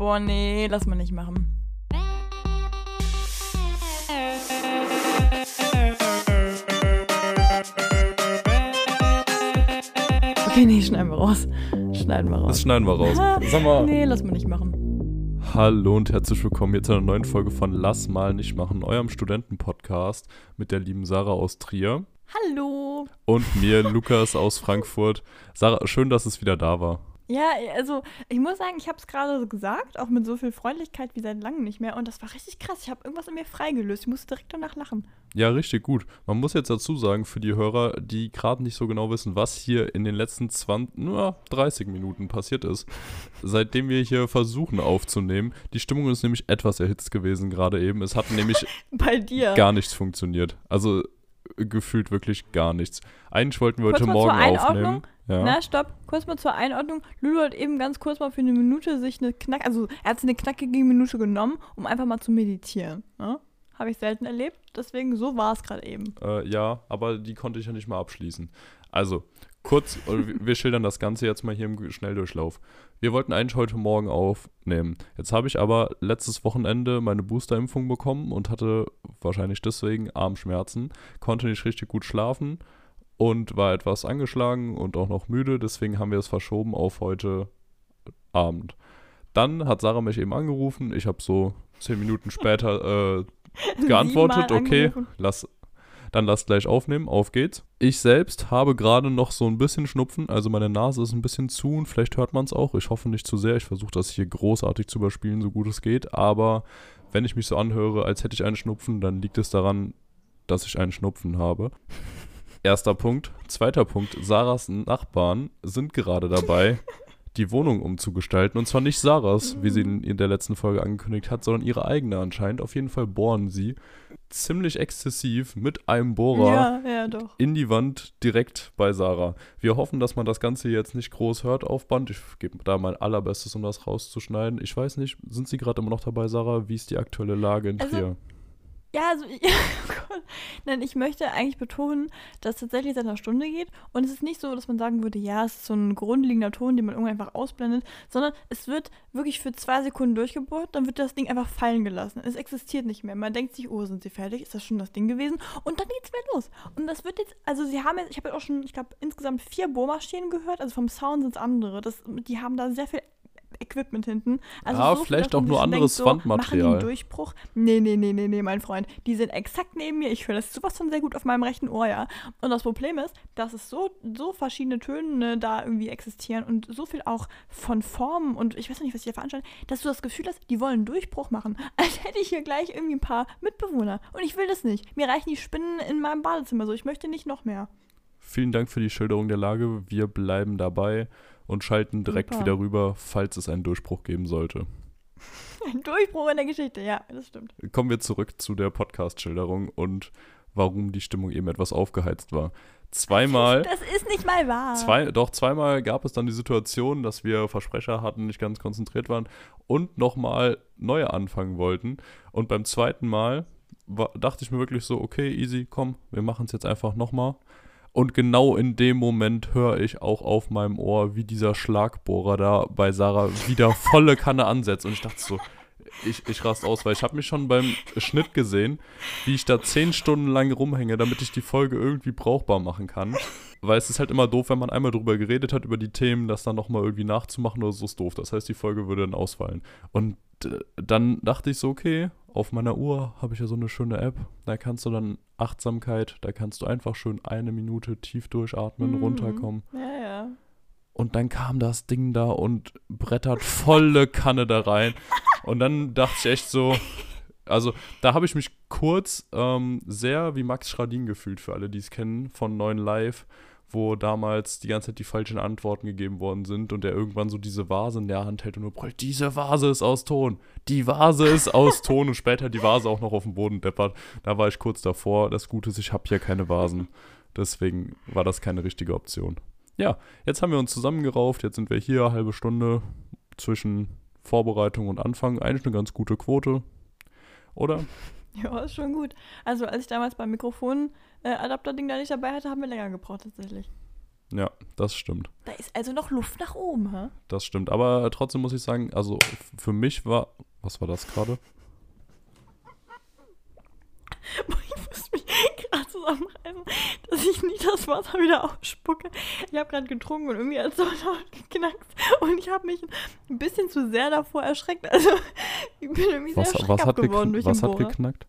Boah, nee, lass mal nicht machen. Okay, nee, schneiden wir raus. Schneiden wir raus. Das schneiden wir raus. Sag mal. Nee, lass mal nicht machen. Hallo und herzlich willkommen hier zu einer neuen Folge von Lass mal nicht machen, eurem Studentenpodcast mit der lieben Sarah aus Trier Hallo. und mir, Lukas aus Frankfurt. Sarah, schön, dass es wieder da war. Ja, also ich muss sagen, ich habe es gerade so gesagt, auch mit so viel Freundlichkeit wie seit langem nicht mehr. Und das war richtig krass. Ich habe irgendwas in mir freigelöst. Ich musste direkt danach lachen. Ja, richtig gut. Man muss jetzt dazu sagen, für die Hörer, die gerade nicht so genau wissen, was hier in den letzten 20, nur 30 Minuten passiert ist, seitdem wir hier versuchen aufzunehmen. Die Stimmung ist nämlich etwas erhitzt gewesen gerade eben. Es hat nämlich Bei dir. gar nichts funktioniert. Also gefühlt wirklich gar nichts. Eigentlich wollten wir Kurz heute Morgen aufnehmen. Ja. Na, stopp. Kurz mal zur Einordnung. Lulu hat eben ganz kurz mal für eine Minute sich eine knack, also er hat sich eine knackige Minute genommen, um einfach mal zu meditieren. Ne? Habe ich selten erlebt. Deswegen, so war es gerade eben. Äh, ja, aber die konnte ich ja nicht mal abschließen. Also, kurz, äh, wir- schildern das Ganze jetzt mal hier im Schnelldurchlauf. Wir wollten eigentlich heute Morgen aufnehmen. Jetzt habe ich aber letztes Wochenende meine Boosterimpfung bekommen und hatte wahrscheinlich deswegen Armschmerzen, konnte nicht richtig gut schlafen und war etwas angeschlagen und auch noch müde. Deswegen haben wir es verschoben auf heute Abend. Dann hat Sarah mich eben angerufen. Ich habe so zehn Minuten später äh, geantwortet, okay, lass, dann lass gleich aufnehmen, auf geht's. Ich selbst habe gerade noch so ein bisschen Schnupfen, also meine Nase ist ein bisschen zu und vielleicht hört man es auch. Ich hoffe nicht zu sehr. Ich versuche das hier großartig zu überspielen, so gut es geht. Aber wenn ich mich so anhöre, als hätte ich einen Schnupfen, dann liegt es daran, dass ich einen Schnupfen habe. Erster Punkt. Zweiter Punkt. Sarahs Nachbarn sind gerade dabei, die Wohnung umzugestalten. Und zwar nicht Sarahs, wie sie in der letzten Folge angekündigt hat, sondern ihre eigene anscheinend. Auf jeden Fall bohren sie ziemlich exzessiv mit einem Bohrer Ja, ja, in die Wand direkt bei Sarah. Wir hoffen, dass man das Ganze jetzt nicht groß hört auf Band. Ich gebe da mein allerbestes, um das rauszuschneiden. Ich weiß nicht, sind Sie gerade immer noch dabei, Sarah? Wie ist die aktuelle Lage in Also, Trier? Ja, also, oh Gott. Nein, ich möchte eigentlich betonen, dass es tatsächlich seit einer Stunde geht. Und es ist nicht so, dass man sagen würde, ja, es ist so ein grundlegender Ton, den man irgendwann einfach ausblendet, sondern es wird wirklich für zwei Sekunden durchgebohrt, dann wird das Ding einfach fallen gelassen. Es existiert nicht mehr. Man denkt sich, oh, sind sie fertig? Ist das schon das Ding gewesen? Und dann geht's wieder los. Und das wird jetzt, also sie haben jetzt, ich habe jetzt auch schon, ich glaube, insgesamt vier Bohrmaschinen gehört. Also vom Sound sind es andere. Das, die haben da sehr viel Equipment hinten. Also Ja, so viel, vielleicht auch nur anderes denkt, so, Machen Wandmaterial. die einen Durchbruch? Nee, nee, nee, nee, nee, mein Freund. Die sind exakt neben mir. Ich höre das sowas von sehr gut auf meinem rechten Ohr, ja. Und das Problem ist, dass es so, so verschiedene Töne da irgendwie existieren und so viel auch von Formen und ich weiß noch nicht, was die da veranstalten, dass du das Gefühl hast, die wollen Durchbruch machen. Als hätte ich hier gleich irgendwie ein paar Mitbewohner. Und ich will das nicht. Mir reichen die Spinnen in meinem Badezimmer so. Ich möchte nicht noch mehr. Vielen Dank für die Schilderung der Lage. Wir bleiben dabei und schalten direkt Super. wieder rüber, falls es einen Durchbruch geben sollte. Ein Durchbruch in der Geschichte, ja, das stimmt. Kommen wir zurück zu der Podcast-Schilderung und warum die Stimmung eben etwas aufgeheizt war. Zweimal. Das ist nicht mal wahr. Zwei, doch zweimal gab es dann die Situation, dass wir Versprecher hatten, nicht ganz konzentriert waren und nochmal neu anfangen wollten. Und beim zweiten Mal war, dachte ich mir wirklich so, okay, easy, komm, wir machen es jetzt einfach nochmal. Und genau in dem Moment höre ich auch auf meinem Ohr, wie dieser Schlagbohrer da bei Sarah wieder volle Kanne ansetzt. Und ich dachte so, ich, ich rast aus, weil ich habe mich schon beim Schnitt gesehen, wie ich da zehn Stunden lang rumhänge, damit ich die Folge irgendwie brauchbar machen kann. Weil es ist halt immer doof, wenn man einmal drüber geredet hat, über die Themen, das dann nochmal irgendwie nachzumachen oder so ist doof. Das heißt, die Folge würde dann ausfallen. Und dann dachte ich so, okay, auf meiner Uhr habe ich ja so eine schöne App. Da kannst du dann Achtsamkeit, da kannst du einfach schön eine Minute tief durchatmen, Mhm. runterkommen. Ja, ja. Und dann kam das Ding da und brettert volle Kanne da rein. Und dann dachte ich echt so, also da habe ich mich kurz ähm, sehr wie Max Schradin gefühlt, für alle, die es kennen, von 9 Live, wo damals die ganze Zeit die falschen Antworten gegeben worden sind und der irgendwann so diese Vase in der Hand hält und nur brüllt, diese Vase ist aus Ton, die Vase ist aus Ton und später die Vase auch noch auf dem Boden deppert. Da war ich kurz davor. Das Gute ist, ich habe hier keine Vasen. Deswegen war das keine richtige Option. Ja, jetzt haben wir uns zusammengerauft, jetzt sind wir hier, halbe Stunde zwischen Vorbereitung und Anfang. Eigentlich eine ganz gute Quote, oder? Ja, ist schon gut. Also, als ich damals beim Mikrofon-Adapter-Ding da nicht dabei hatte, haben wir länger gebraucht tatsächlich. Ja, das stimmt. Da ist also noch Luft nach oben, hä? Das stimmt. Aber trotzdem muss ich sagen, also für mich war. Was war das gerade? Ich muss mich gerade zusammenreißen, dass ich nicht das Wasser wieder ausspucke. Ich habe gerade getrunken und irgendwie hat es so laut geknackt. Und ich habe mich ein bisschen zu sehr davor erschreckt. Also ich bin irgendwie Was, sehr was, schreckhaft hat, geworden durch was den hat Bohrer. geknackt?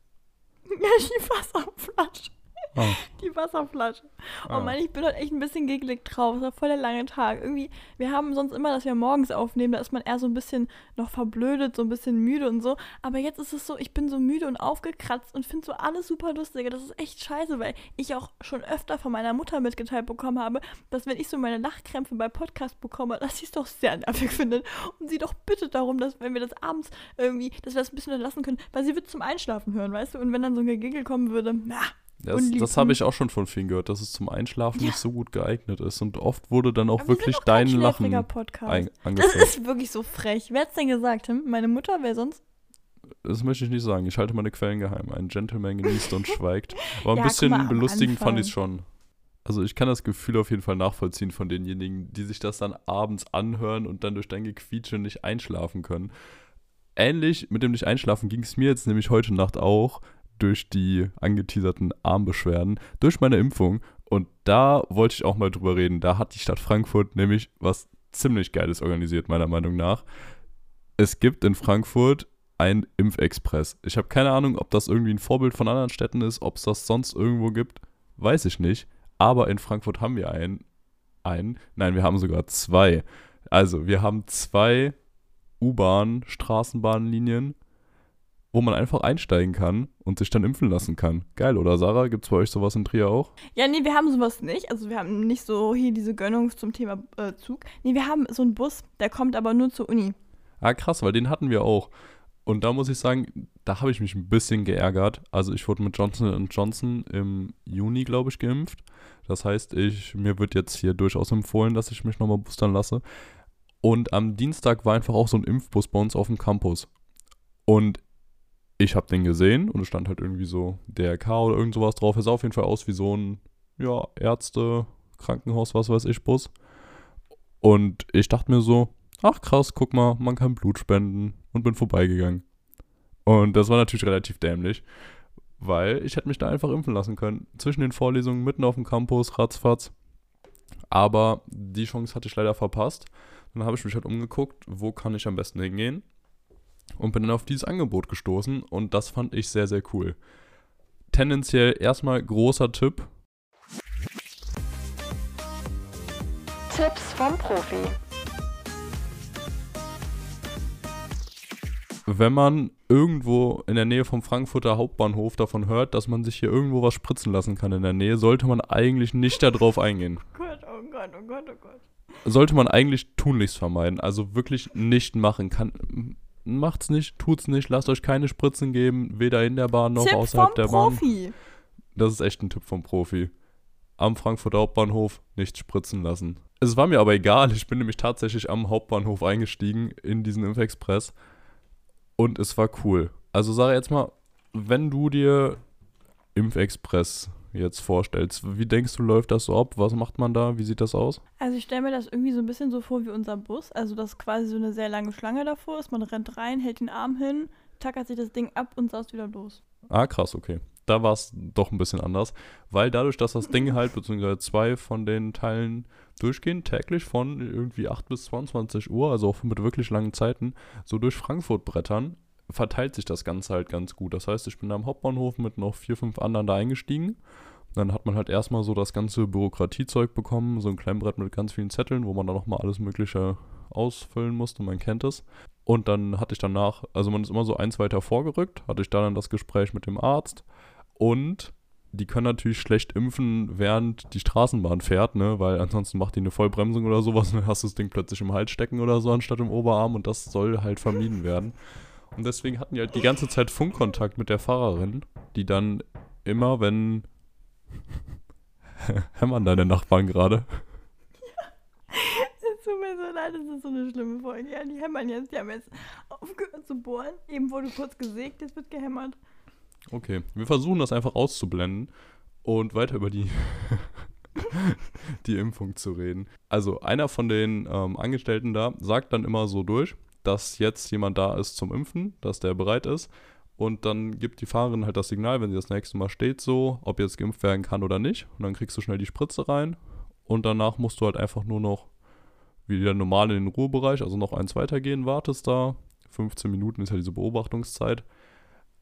Ja, die Wasserflasche. Ah, Die Wasserflasche. Oh ah. Mann, ich bin heute echt ein bisschen giggelig drauf. Es war voll der lange Tag. Irgendwie, wir haben sonst immer, dass wir morgens aufnehmen, da ist man eher so ein bisschen noch verblödet, so ein bisschen müde und so. Aber jetzt ist es so, ich bin so müde und aufgekratzt und finde so alles super lustig. Das ist echt scheiße, weil ich auch schon öfter von meiner Mutter mitgeteilt bekommen habe, dass wenn ich so meine Lachkrämpfe bei Podcast bekomme, dass sie es doch sehr nervig findet. Und sie doch bittet darum, dass wenn wir das abends irgendwie, dass wir das ein bisschen lassen können, weil sie wird zum Einschlafen hören, weißt du? Und wenn dann so ein Gegigel kommen würde, na, Das, das habe ich auch schon von vielen gehört, dass es zum Einschlafen Ja. nicht so gut geeignet ist. Und oft wurde dann auch Aber wir wirklich kein dein Lachen ein, Das ist wirklich so frech. Wer hat's denn gesagt, Tim? Meine Mutter? Wer sonst? Das möchte ich nicht sagen. Ich halte meine Quellen geheim. Ein Gentleman genießt und schweigt. Aber ein Ja, bisschen mal, belustigend fand ich es schon. Also ich kann das Gefühl auf jeden Fall nachvollziehen von denjenigen, die sich das dann abends anhören und dann durch dein Gequietsche nicht einschlafen können. Ähnlich mit dem nicht einschlafen ging es mir jetzt nämlich heute Nacht auch durch die angeteaserten Armbeschwerden, durch meine Impfung. Und da wollte ich auch mal drüber reden. Da hat die Stadt Frankfurt nämlich was ziemlich Geiles organisiert, meiner Meinung nach. Es gibt in Frankfurt ein Impfexpress. Ich habe keine Ahnung, ob das irgendwie ein Vorbild von anderen Städten ist, ob es das sonst irgendwo gibt, weiß ich nicht. Aber in Frankfurt haben wir einen. Einen? Nein, wir haben sogar zwei. Also, wir haben zwei U-Bahn, Straßenbahnlinien, wo man einfach einsteigen kann und sich dann impfen lassen kann. Geil, oder Sarah? Gibt es bei euch sowas in Trier auch? Ja, nee, wir haben sowas nicht. Also wir haben nicht so hier diese Gönnung zum Thema äh, Zug. Nee, wir haben so einen Bus, der kommt aber nur zur Uni. Ah, krass, weil den hatten wir auch. Und da muss ich sagen, da habe ich mich ein bisschen geärgert. Also ich wurde mit Johnson Johnson im Juni, glaube ich, geimpft. Das heißt, ich, mir wird jetzt hier durchaus empfohlen, dass ich mich nochmal boostern lasse. Und am Dienstag war einfach auch so ein Impfbus bei uns auf dem Campus. Und ich habe den gesehen und es stand halt irgendwie so DRK oder irgend sowas drauf. Er sah auf jeden Fall aus wie so ein, ja, Ärzte, Krankenhaus, was weiß ich, Bus. Und ich dachte mir so, ach krass, guck mal, man kann Blut spenden und bin vorbeigegangen. Und das war natürlich relativ dämlich, weil ich hätte mich da einfach impfen lassen können. Zwischen den Vorlesungen, mitten auf dem Campus, ratzfatz. Aber die Chance hatte ich leider verpasst. Dann habe ich mich halt umgeguckt, wo kann ich am besten hingehen. Und bin dann auf dieses Angebot gestoßen und das fand ich sehr, sehr cool. Tendenziell erstmal großer Tipp, Tipps vom Profi. wenn man irgendwo in der Nähe vom Frankfurter Hauptbahnhof davon hört, dass man sich hier irgendwo was spritzen lassen kann in der Nähe, sollte man eigentlich nicht darauf eingehen. Oh Gott, oh Gott, oh Gott, oh Gott. Sollte man eigentlich tunlichst vermeiden. Also wirklich nicht machen. Kann, macht's nicht, tut's nicht, lasst euch keine Spritzen geben, weder in der Bahn noch Tipp außerhalb vom der Bahn. Profi. Das ist echt ein Tipp vom Profi. Am Frankfurter Hauptbahnhof nicht spritzen lassen. Es war mir aber egal, ich bin nämlich tatsächlich am Hauptbahnhof eingestiegen in diesen Impfexpress und es war cool. Also sag jetzt mal, wenn du dir Impfexpress jetzt vorstellst, wie denkst du, läuft das so ab? Was macht man da? Wie sieht das aus? Also ich stelle mir das irgendwie so ein bisschen so vor wie unser Bus. Also dass quasi so eine sehr lange Schlange davor ist. Man rennt rein, hält den Arm hin, tackert sich das Ding ab und saust wieder los. Ah, krass, okay. Da war es doch ein bisschen anders, weil dadurch, dass das Ding halt, beziehungsweise zwei von den Teilen durchgehen, täglich von irgendwie 8 bis 22 Uhr, also auch mit wirklich langen Zeiten, so durch Frankfurt brettern, verteilt sich das Ganze halt ganz gut. Das heißt, ich bin am Hauptbahnhof mit noch vier, fünf anderen da eingestiegen. Dann hat man halt erstmal so das ganze Bürokratiezeug bekommen, so ein Klemmbrett mit ganz vielen Zetteln, wo man dann nochmal alles Mögliche ausfüllen musste, man kennt es. Und dann hatte ich danach, also man ist immer so eins weiter vorgerückt, hatte ich da dann das Gespräch mit dem Arzt und die können natürlich schlecht impfen, während die Straßenbahn fährt, ne? Weil ansonsten macht die eine Vollbremsung oder sowas und dann hast du das Ding plötzlich im Hals stecken oder so anstatt im Oberarm und das soll halt vermieden werden. Und deswegen hatten die halt die ganze Zeit Funkkontakt mit der Fahrerin, die dann immer, wenn hämmern deine Nachbarn gerade. Es tut mir so leid, das ist so eine schlimme Folge. Ja, die hämmern jetzt. Die haben jetzt aufgehört zu bohren. Eben wurde kurz gesägt, jetzt wird gehämmert. Okay, wir versuchen das einfach auszublenden und weiter über die die Impfung zu reden. Also einer von den ähm, Angestellten da sagt dann immer so durch, dass jetzt jemand da ist zum Impfen, dass der bereit ist. Und dann gibt die Fahrerin halt das Signal, wenn sie das nächste Mal steht, so, ob jetzt geimpft werden kann oder nicht. Und dann kriegst du schnell die Spritze rein. Und danach musst du halt einfach nur noch wieder normal in den Ruhebereich, also noch eins weitergehen, wartest da. 15 Minuten ist ja diese Beobachtungszeit.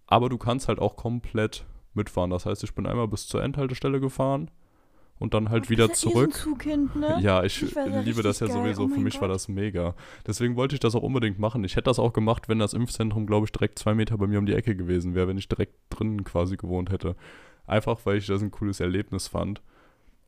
Aber du kannst halt auch komplett mitfahren. Das heißt, ich bin einmal bis zur Endhaltestelle gefahren und dann halt Du wieder zurück. Eh so Zugkind, ne? Ja, ich, Ich war da liebe das ja geil. sowieso. Oh Für mich war Gott. das mega. Deswegen wollte ich das auch unbedingt machen. Ich hätte das auch gemacht, wenn das Impfzentrum, glaube ich, direkt zwei Meter bei mir um die Ecke gewesen wäre, wenn ich direkt drinnen quasi gewohnt hätte. Einfach, weil ich das ein cooles Erlebnis fand.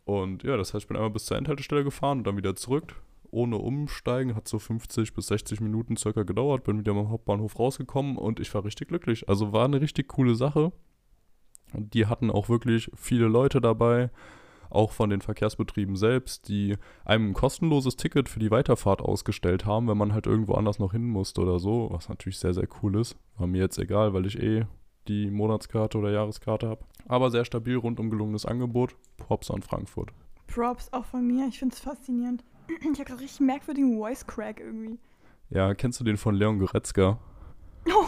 Und ja, das heißt, ich bin einmal bis zur Endhaltestelle gefahren und dann wieder zurück. Ohne Umsteigen, hat so 50 bis 60 Minuten circa gedauert, bin wieder am Hauptbahnhof rausgekommen und ich war richtig glücklich. Also war eine richtig coole Sache. Und die hatten auch wirklich viele Leute dabei auch von den Verkehrsbetrieben selbst, die einem ein kostenloses Ticket für die Weiterfahrt ausgestellt haben, wenn man halt irgendwo anders noch hin musste oder so, was natürlich sehr, sehr cool ist. War mir jetzt egal, weil ich eh die Monatskarte oder Jahreskarte habe. Aber sehr stabil, rundum gelungenes Angebot. Props an Frankfurt. Props auch von mir. Ich finde es faszinierend. Ich habe gerade richtig merkwürdigen Voice Crack irgendwie. Ja, kennst du den von Leon Goretzka? Oh,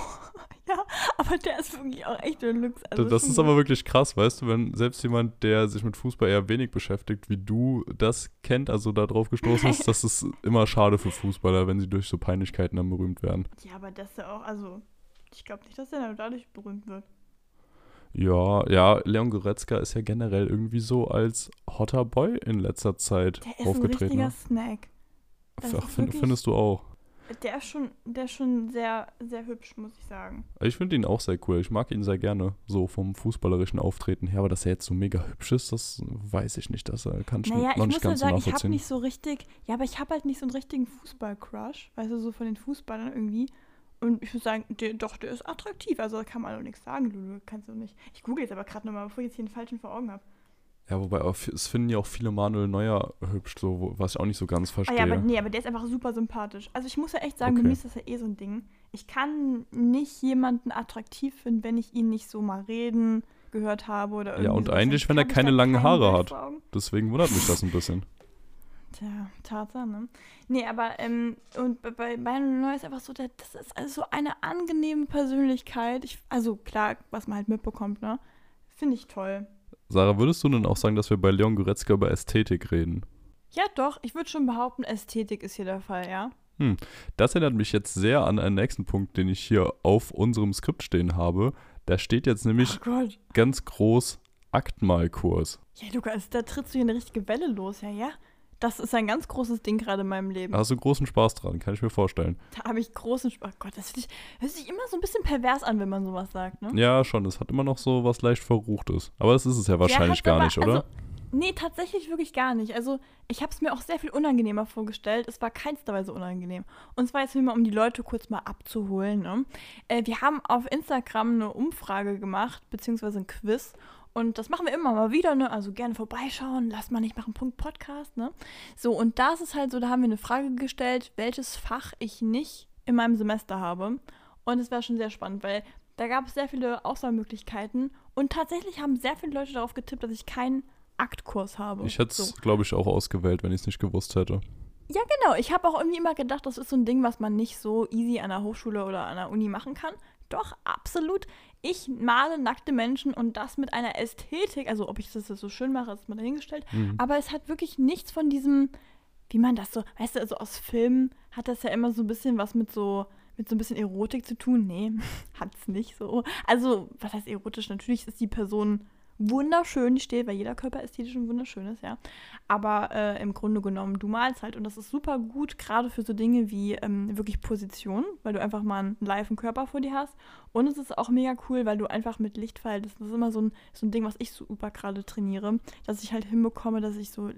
ja, aber der ist wirklich auch echt Deluxe. Also das ist aber wirklich krass, weißt du, wenn selbst jemand, der sich mit Fußball eher wenig beschäftigt, wie du das kennt, also da drauf gestoßen ist, das ist immer schade für Fußballer, wenn sie durch so Peinlichkeiten dann berühmt werden. Ja, aber das ist ja auch, also, ich glaube nicht, dass er dann dadurch berühmt wird. Ja, ja, Leon Goretzka ist ja generell irgendwie so als hotter Boy in letzter Zeit Der ist ein aufgetreten. richtiger Ne? Snack. Ach, find, findest du auch? Der ist schon, der ist schon sehr, sehr hübsch, muss ich sagen. Ich finde ihn auch sehr cool. Ich mag ihn sehr gerne, so vom fußballerischen Auftreten her. Aber dass er jetzt so mega hübsch ist, das weiß ich nicht. Das äh, kann ich Naja, noch ich nicht muss halt ganz so sagen, ich habe nachvollziehen. nicht so richtig, ja, aber ich habe halt nicht so einen richtigen Fußball-Crush, weißt du, so von den Fußballern irgendwie. Und ich würde sagen, der, doch, der ist attraktiv, also da kann man auch nichts sagen, Lulu, kannst du nicht. Ich google jetzt aber gerade nochmal, bevor ich jetzt hier den falschen vor Augen habe. Ja, wobei auch, es finden ja auch viele Manuel Neuer hübsch, so, was ich auch nicht so ganz Ah verstehe. ja, aber nee, aber der ist einfach super sympathisch. Also ich muss ja echt sagen, bei Okay. mir ist das ja eh so ein Ding. Ich kann nicht jemanden attraktiv finden, wenn ich ihn nicht so mal reden gehört habe oder irgendwie und sowas. eigentlich, wenn er keine langen Haare hat. Deswegen wundert mich das ein bisschen. Tja, Tatsache, ne? Nee, aber, ähm, und bei- bei Manuel Neuer ist einfach so, der, das ist also so eine angenehme Persönlichkeit. Ich, also klar, was man halt mitbekommt, ne? Finde ich toll. Sarah, würdest du denn auch sagen, dass wir bei Leon Goretzka über Ästhetik reden? Ja, doch, ich würde schon behaupten, Ästhetik ist hier der Fall, ja? Das erinnert mich jetzt sehr an einen nächsten Punkt, den ich hier auf unserem Skript stehen habe. Da steht jetzt nämlich oh ganz groß Aktmalkurs. Ja, Lukas, da trittst du hier eine richtige Welle los, ja, ja? Das ist ein ganz großes Ding gerade in meinem Leben. Da hast du großen Spaß dran, kann ich mir vorstellen. Da habe ich großen Spaß. Oh Gott, das hört sich, hört sich immer so ein bisschen pervers an, wenn man sowas sagt, ne? Ja, schon, es hat immer noch so was leicht Verruchtes. Aber das ist es ja wahrscheinlich gar aber- nicht, oder? Also, nee, tatsächlich wirklich gar nicht. Also, ich habe es mir auch sehr viel unangenehmer vorgestellt. Es war keinster Weise unangenehm. Und zwar jetzt mal, um die Leute kurz mal abzuholen. Ne? Äh, wir haben auf Instagram eine Umfrage gemacht, beziehungsweise ein Quiz. Und das machen wir immer mal wieder, ne? Also gerne vorbeischauen, lasst mal nicht machen, Punkt Podcast, ne? So, und da ist es halt so, da haben wir eine Frage gestellt, welches Fach ich nicht in meinem Semester habe. Und es war schon sehr spannend, weil da gab es sehr viele Auswahlmöglichkeiten und tatsächlich haben sehr viele Leute darauf getippt, dass ich keinen Aktkurs habe. ich hätte es, so. glaube ich, auch ausgewählt, wenn ich es nicht gewusst hätte. Ja, genau. Ich habe auch irgendwie immer gedacht, das ist so ein Ding, was man nicht so easy an der Hochschule oder an der Uni machen kann. Doch, absolut. Ich male nackte Menschen und das mit einer Ästhetik. Also, ob ich das jetzt so schön mache, ist mal dahingestellt. Mhm. Aber es hat wirklich nichts von diesem, wie man das so, weißt du, also aus Filmen hat das ja immer so ein bisschen was mit so, mit so ein bisschen Erotik zu tun. Nee, hat's nicht so. Also, was heißt erotisch? Natürlich ist die Person wunderschön, steht, weil jeder Körper ästhetisch und wunderschön ja. Aber äh, im Grunde genommen, du malst halt und das ist super gut, gerade für so Dinge wie ähm, wirklich Position, weil du einfach mal einen liven Körper vor dir hast. Und es ist auch mega cool, weil du einfach mit Lichtverhältnissen, das ist immer so ein, so ein Ding, was ich super gerade trainiere, dass ich halt hinbekomme, dass ich so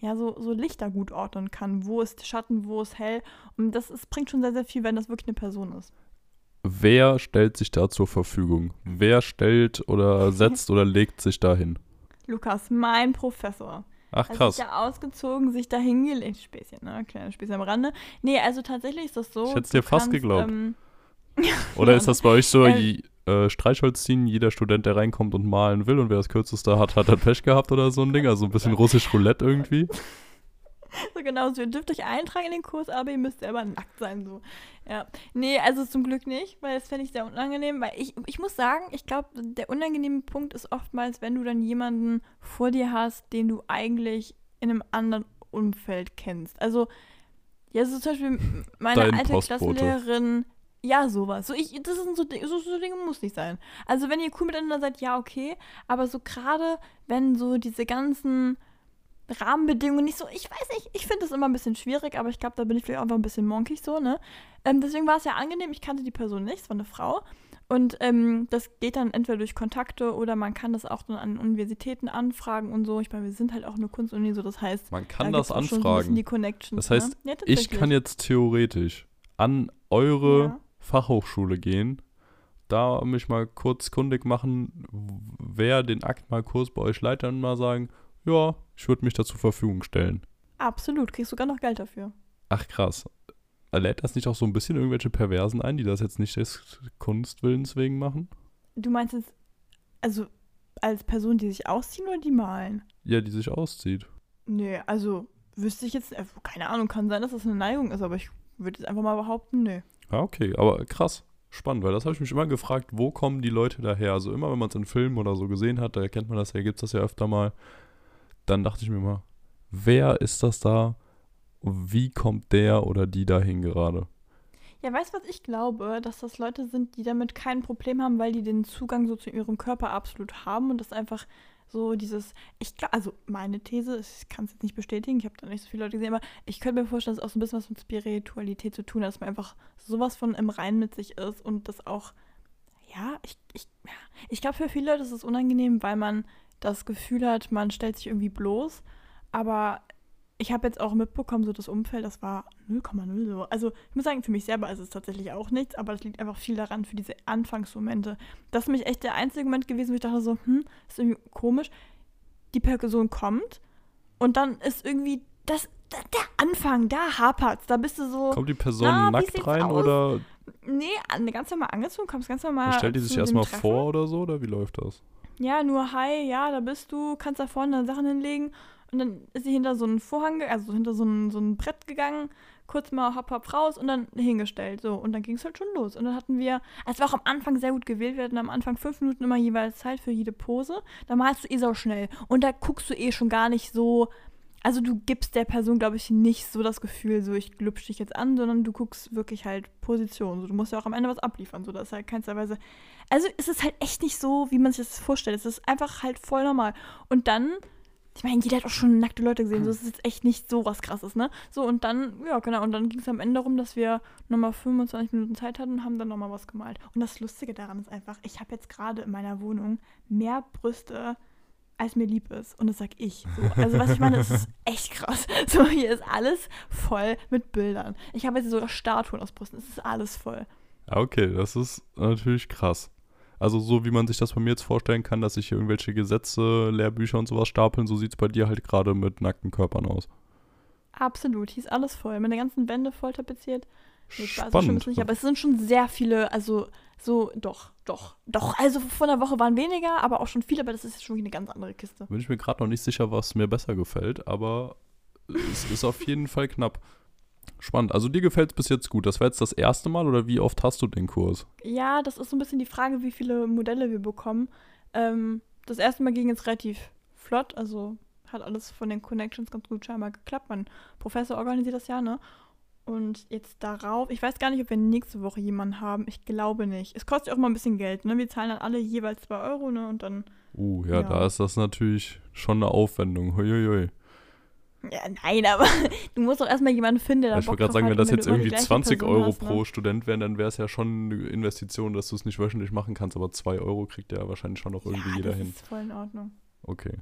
ja, so, so Lichter gut ordnen kann. Wo ist Schatten, wo ist hell. Und das ist, bringt schon sehr, sehr viel, wenn das wirklich eine Person ist. Wer stellt sich da zur Verfügung? Wer stellt oder setzt oder legt sich da hin? Lukas, mein Professor. Ach, Hat krass. sich da ausgezogen, sich da hingelegt. Späßchen, ne? Kleines Späßchen am Rande. Nee, also tatsächlich ist das so. Ich hätt's du dir fast geglaubt. Ähm, Oder ist das bei euch so, Äh, äh, Streichholz ziehen, jeder Student, der reinkommt und malen will und wer das kürzeste hat, hat dann Pech gehabt oder so ein Ding. Also ein bisschen russisch Roulette irgendwie. So genau, so, ihr dürft euch eintragen in den Kurs, aber ihr müsst selber nackt sein, so. Ja. Nee, also zum Glück nicht, weil das fände ich sehr unangenehm, weil ich, ich muss sagen, ich glaube, der unangenehme Punkt ist oftmals, wenn du dann jemanden vor dir hast, den du eigentlich in einem anderen Umfeld kennst. Also, ja, so zum Beispiel meine Dein alte Postbote. Klassenlehrerin, ja, sowas. So, ich, das sind so, so, so Dinge muss nicht sein. Also, wenn ihr cool miteinander seid, ja, okay, aber so gerade, wenn so diese ganzen Rahmenbedingungen nicht so, ich weiß nicht, ich finde das immer ein bisschen schwierig, aber ich glaube, da bin ich vielleicht auch einfach ein bisschen monkig so, ne? Ähm, deswegen war es ja angenehm, ich kannte die Person nicht, es war eine Frau. Und ähm, das geht dann entweder durch Kontakte oder man kann das auch dann an Universitäten anfragen und so. Ich meine, wir sind halt auch eine Kunstuni, so das heißt, Man kann da das anfragen. die Connections. Das heißt, ne? ja, Ich kann jetzt theoretisch an eure Ja. Fachhochschule gehen, da mich mal kurz kundig machen, wer den Akt mal Kurs bei euch leitet und mal sagen, ja, ich würde mich da zur Verfügung stellen. Absolut, kriegst sogar noch Geld dafür. Ach krass. Lädt das nicht auch so ein bisschen irgendwelche Perversen ein, die das jetzt nicht des Kunstwillens wegen machen? Du meinst jetzt, also als Person, die sich ausziehen oder die malen? Ja, die sich auszieht. Nee, also wüsste ich jetzt, äh, keine Ahnung, kann sein, dass das eine Neigung ist, aber ich würde jetzt einfach mal behaupten, nö. Ja, okay, aber krass. Spannend, weil das habe ich mich immer gefragt, wo kommen die Leute daher? Also immer, wenn man es in Filmen oder so gesehen hat, da erkennt man das ja, gibt es das ja öfter mal. Dann dachte ich mir immer, wer ist das da? Wie kommt der oder die dahin gerade? Ja, weißt du, was ich glaube? Dass das Leute sind, die damit kein Problem haben, weil die den Zugang so zu ihrem Körper absolut haben und das einfach so dieses, ich glaube, also meine These, ich kann es jetzt nicht bestätigen, ich habe da nicht so viele Leute gesehen, aber ich könnte mir vorstellen, dass es auch so ein bisschen was mit Spiritualität zu tun hat, dass man einfach sowas von im Rein mit sich ist und das auch, ja, ich, ich, ich glaube, für viele Leute ist es unangenehm, weil man das Gefühl hat, man stellt sich irgendwie bloß, aber ich habe jetzt auch mitbekommen, so das Umfeld, das war 0,0 so. Also ich muss sagen, für mich selber ist es tatsächlich auch nichts, aber das liegt einfach viel daran für diese Anfangsmomente. Das ist mich echt der einzige Moment gewesen, wo ich dachte so, hm, ist irgendwie komisch. Die Person kommt und dann ist irgendwie das, der, der Anfang, da hapert's. Da bist du so, Kommt die Person na, nackt rein aus? oder nee, an- ganz normal angezogen, kommst ganz normal. stellt die sich erstmal vor oder so? Oder wie läuft das? Ja, nur hi, ja, da bist du, kannst da vorne deine Sachen hinlegen. Und dann ist sie hinter so einen Vorhang, also hinter so ein, so ein Brett gegangen, kurz mal hopp, hopp raus und dann hingestellt. So, und dann ging es halt schon los. Und dann hatten wir, es war auch am Anfang sehr gut gewählt, wir hatten am Anfang fünf Minuten immer jeweils Zeit für jede Pose. Da malst du eh so schnell. Und da guckst du eh schon gar nicht so, also du gibst der Person, glaube ich, nicht so das Gefühl, so ich glüpsch dich jetzt an, sondern du guckst wirklich halt Position. So, du musst ja auch am Ende was abliefern, so das ist halt keinster Weise. Also es ist halt echt nicht so, wie man sich das vorstellt. Es ist einfach halt voll normal. Und dann, ich meine, jeder hat auch schon nackte Leute gesehen, so es ist jetzt echt nicht so was krasses, ne? So, und dann, ja, genau, und dann ging es am Ende darum, dass wir nochmal 25 Minuten Zeit hatten und haben dann nochmal was gemalt. Und das Lustige daran ist einfach, ich habe jetzt gerade in meiner Wohnung mehr Brüste als mir lieb ist. Und das sag ich. So. Also was ich meine, das ist echt krass. So, hier ist alles voll mit Bildern. Ich habe jetzt sogar Statuen aus Brüsten. Es ist alles voll. Ja, okay, das ist natürlich krass. Also so wie man sich das bei mir jetzt vorstellen kann, dass sich hier irgendwelche Gesetze, Lehrbücher und sowas stapeln, so sieht es bei dir halt gerade mit nackten Körpern aus. Absolut, hier ist alles voll. Meine ganzen Wände voll tapeziert. Nee, Spannend. ist nicht, aber es sind schon sehr viele, also so, doch, doch, doch. Also vor einer Woche waren weniger, aber auch schon viele, aber das ist jetzt schon eine ganz andere Kiste. Bin ich mir gerade noch nicht sicher, was mir besser gefällt, aber es ist auf jeden Fall knapp. Spannend. Also dir gefällt es bis jetzt gut. Das war jetzt das erste Mal oder wie oft hast du den Kurs? Ja, das ist so ein bisschen die Frage, wie viele Modelle wir bekommen. Ähm, das erste Mal ging jetzt relativ flott, also hat alles von den Connections ganz gut scheinbar geklappt. Mein Professor organisiert das ja, ne? Und jetzt darauf, ich weiß gar nicht, ob wir nächste Woche jemanden haben. Ich glaube nicht. Es kostet ja auch mal ein bisschen Geld, ne? Wir zahlen dann alle jeweils 2 Euro, ne? Und dann. Uh, ja, Ja. da ist das natürlich schon eine Aufwendung. Huiuiui. Ja, nein, aber du musst doch erstmal jemanden finden, der da Ja, ich Bock wollte gerade sagen, hat. wenn das jetzt irgendwie gleiche 20 Person Euro hast, ne? pro Student wären, dann wäre es ja schon eine Investition, dass du es nicht wöchentlich machen kannst, aber 2 Euro kriegt ja wahrscheinlich schon noch irgendwie ja, jeder das hin. ist voll in Ordnung. Okay.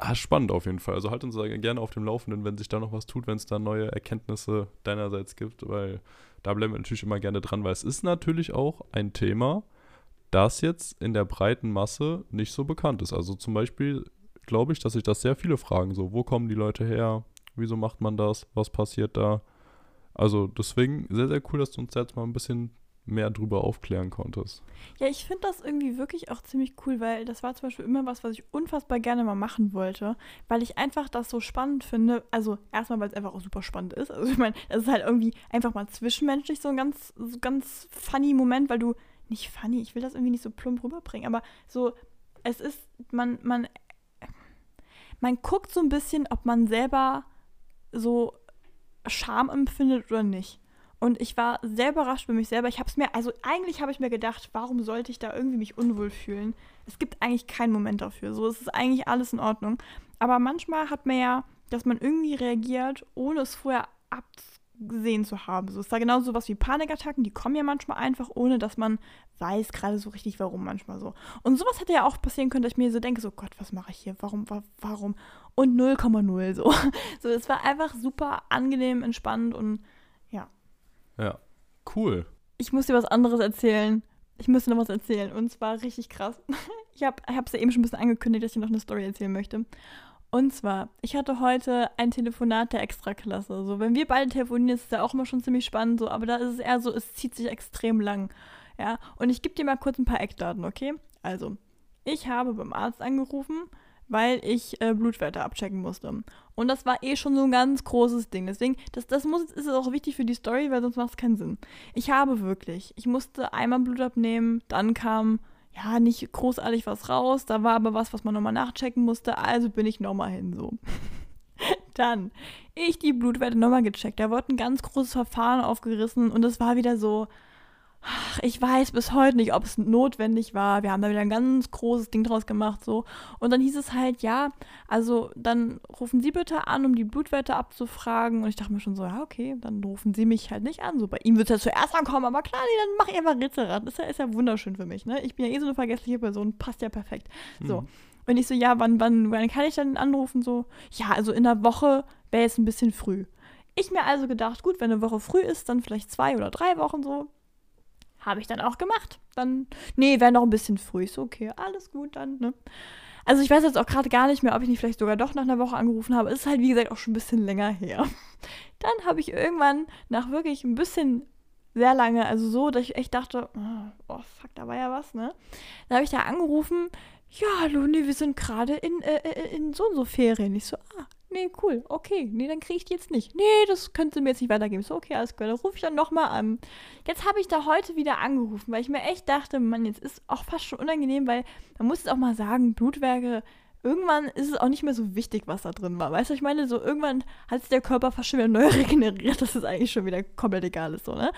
Ah, spannend auf jeden Fall. Also halt uns gerne auf dem Laufenden, wenn sich da noch was tut, wenn es da neue Erkenntnisse deinerseits gibt, weil da bleiben wir natürlich immer gerne dran, weil es ist natürlich auch ein Thema, das jetzt in der breiten Masse nicht so bekannt ist. Also zum Beispiel glaube ich, dass sich das sehr viele fragen, so, wo kommen die Leute her? Wieso macht man das? Was passiert da? Also deswegen sehr, sehr cool, dass du uns jetzt mal ein bisschen mehr drüber aufklären konntest. Ja, ich finde das irgendwie wirklich auch ziemlich cool, weil das war zum Beispiel immer was, was ich unfassbar gerne mal machen wollte, weil ich einfach das so spannend finde. Also erstmal, weil es einfach auch super spannend ist. Also ich meine, es ist halt irgendwie einfach mal zwischenmenschlich so ein ganz, so ganz funny Moment, weil du, nicht funny, ich will das irgendwie nicht so plump rüberbringen, aber so, es ist, man, man, man guckt so ein bisschen, ob man selber so Scham empfindet oder nicht. Und ich war sehr überrascht für mich selber. Ich habe es mir, also eigentlich habe ich mir gedacht, warum sollte ich da irgendwie mich unwohl fühlen? Es gibt eigentlich keinen Moment dafür. So, es ist eigentlich alles in Ordnung. Aber manchmal hat man ja, dass man irgendwie reagiert, ohne es vorher abgesehen zu haben. So es ist da genauso was wie Panikattacken, die kommen ja manchmal einfach, ohne dass man weiß gerade so richtig, warum manchmal so. Und sowas hätte ja auch passieren können, dass ich mir so denke, so Gott, was mache ich hier? Warum, warum? Und 0,0 so. So, es war einfach super angenehm, entspannt und. Ja, cool. Ich muss dir was anderes erzählen. Ich muss dir noch was erzählen. Und zwar richtig krass. Ich habe es ja eben schon ein bisschen angekündigt, dass ich noch eine Story erzählen möchte. Und zwar, ich hatte heute ein Telefonat der Extraklasse. So, wenn wir beide telefonieren, ist es ja auch immer schon ziemlich spannend, so, aber da ist es eher so, es zieht sich extrem lang. Ja, und ich gebe dir mal kurz ein paar Eckdaten, okay? Also, ich habe beim Arzt angerufen, weil ich äh, Blutwerte abchecken musste. Und das war eh schon so ein ganz großes Ding. Deswegen, das, das muss, ist auch wichtig für die Story, weil sonst macht es keinen Sinn. Ich habe wirklich, ich musste einmal Blut abnehmen, dann kam ja nicht großartig was raus, da war aber was, was man nochmal nachchecken musste, also bin ich nochmal hin so. dann, ich die Blutwerte nochmal gecheckt. Da wurde ein ganz großes Verfahren aufgerissen und es war wieder so, ach, ich weiß bis heute nicht, ob es notwendig war. Wir haben da wieder ein ganz großes Ding draus gemacht, so. Und dann hieß es halt, ja, also dann rufen Sie bitte an, um die Blutwerte abzufragen. Und ich dachte mir schon so, ja, okay, dann rufen Sie mich halt nicht an. So, bei ihm wird es ja zuerst ankommen, aber klar, nee, dann mach ich einfach Rätselrad. Das ist ja, ist ja wunderschön für mich, ne? Ich bin ja eh so eine vergessliche Person, passt ja perfekt. So. Mhm. Und ich so, ja, wann, wann, wann kann ich dann anrufen? So, ja, also in der Woche wäre jetzt ein bisschen früh. Ich mir also gedacht, gut, wenn eine Woche früh ist, dann vielleicht zwei oder drei Wochen so, habe ich dann auch gemacht. Dann, nee, wäre noch ein bisschen früh. Ist okay, alles gut dann, ne? Also ich weiß jetzt auch gerade gar nicht mehr, ob ich nicht vielleicht sogar doch nach einer Woche angerufen habe. Es ist halt, wie gesagt, auch schon ein bisschen länger her. Dann habe ich irgendwann nach wirklich ein bisschen sehr lange, also so, dass ich echt dachte, oh, oh fuck, da war ja was, ne? Dann habe ich da angerufen, ja, nee, wir sind gerade in, äh, äh in so und so Ferien. Ich so, ah, nee, cool, okay, nee, dann kriege ich die jetzt nicht. Nee, das können sie mir jetzt nicht weitergeben. So, okay, alles klar, dann rufe ich dann nochmal an. Jetzt habe ich da heute wieder angerufen, weil ich mir echt dachte, man, jetzt ist auch fast schon unangenehm, weil man muss jetzt auch mal sagen, Blutwerke, irgendwann ist es auch nicht mehr so wichtig, was da drin war. Weißt du, ich meine, so irgendwann hat sich der Körper fast schon wieder neu regeneriert, dass es eigentlich schon wieder komplett egal ist, so, ne?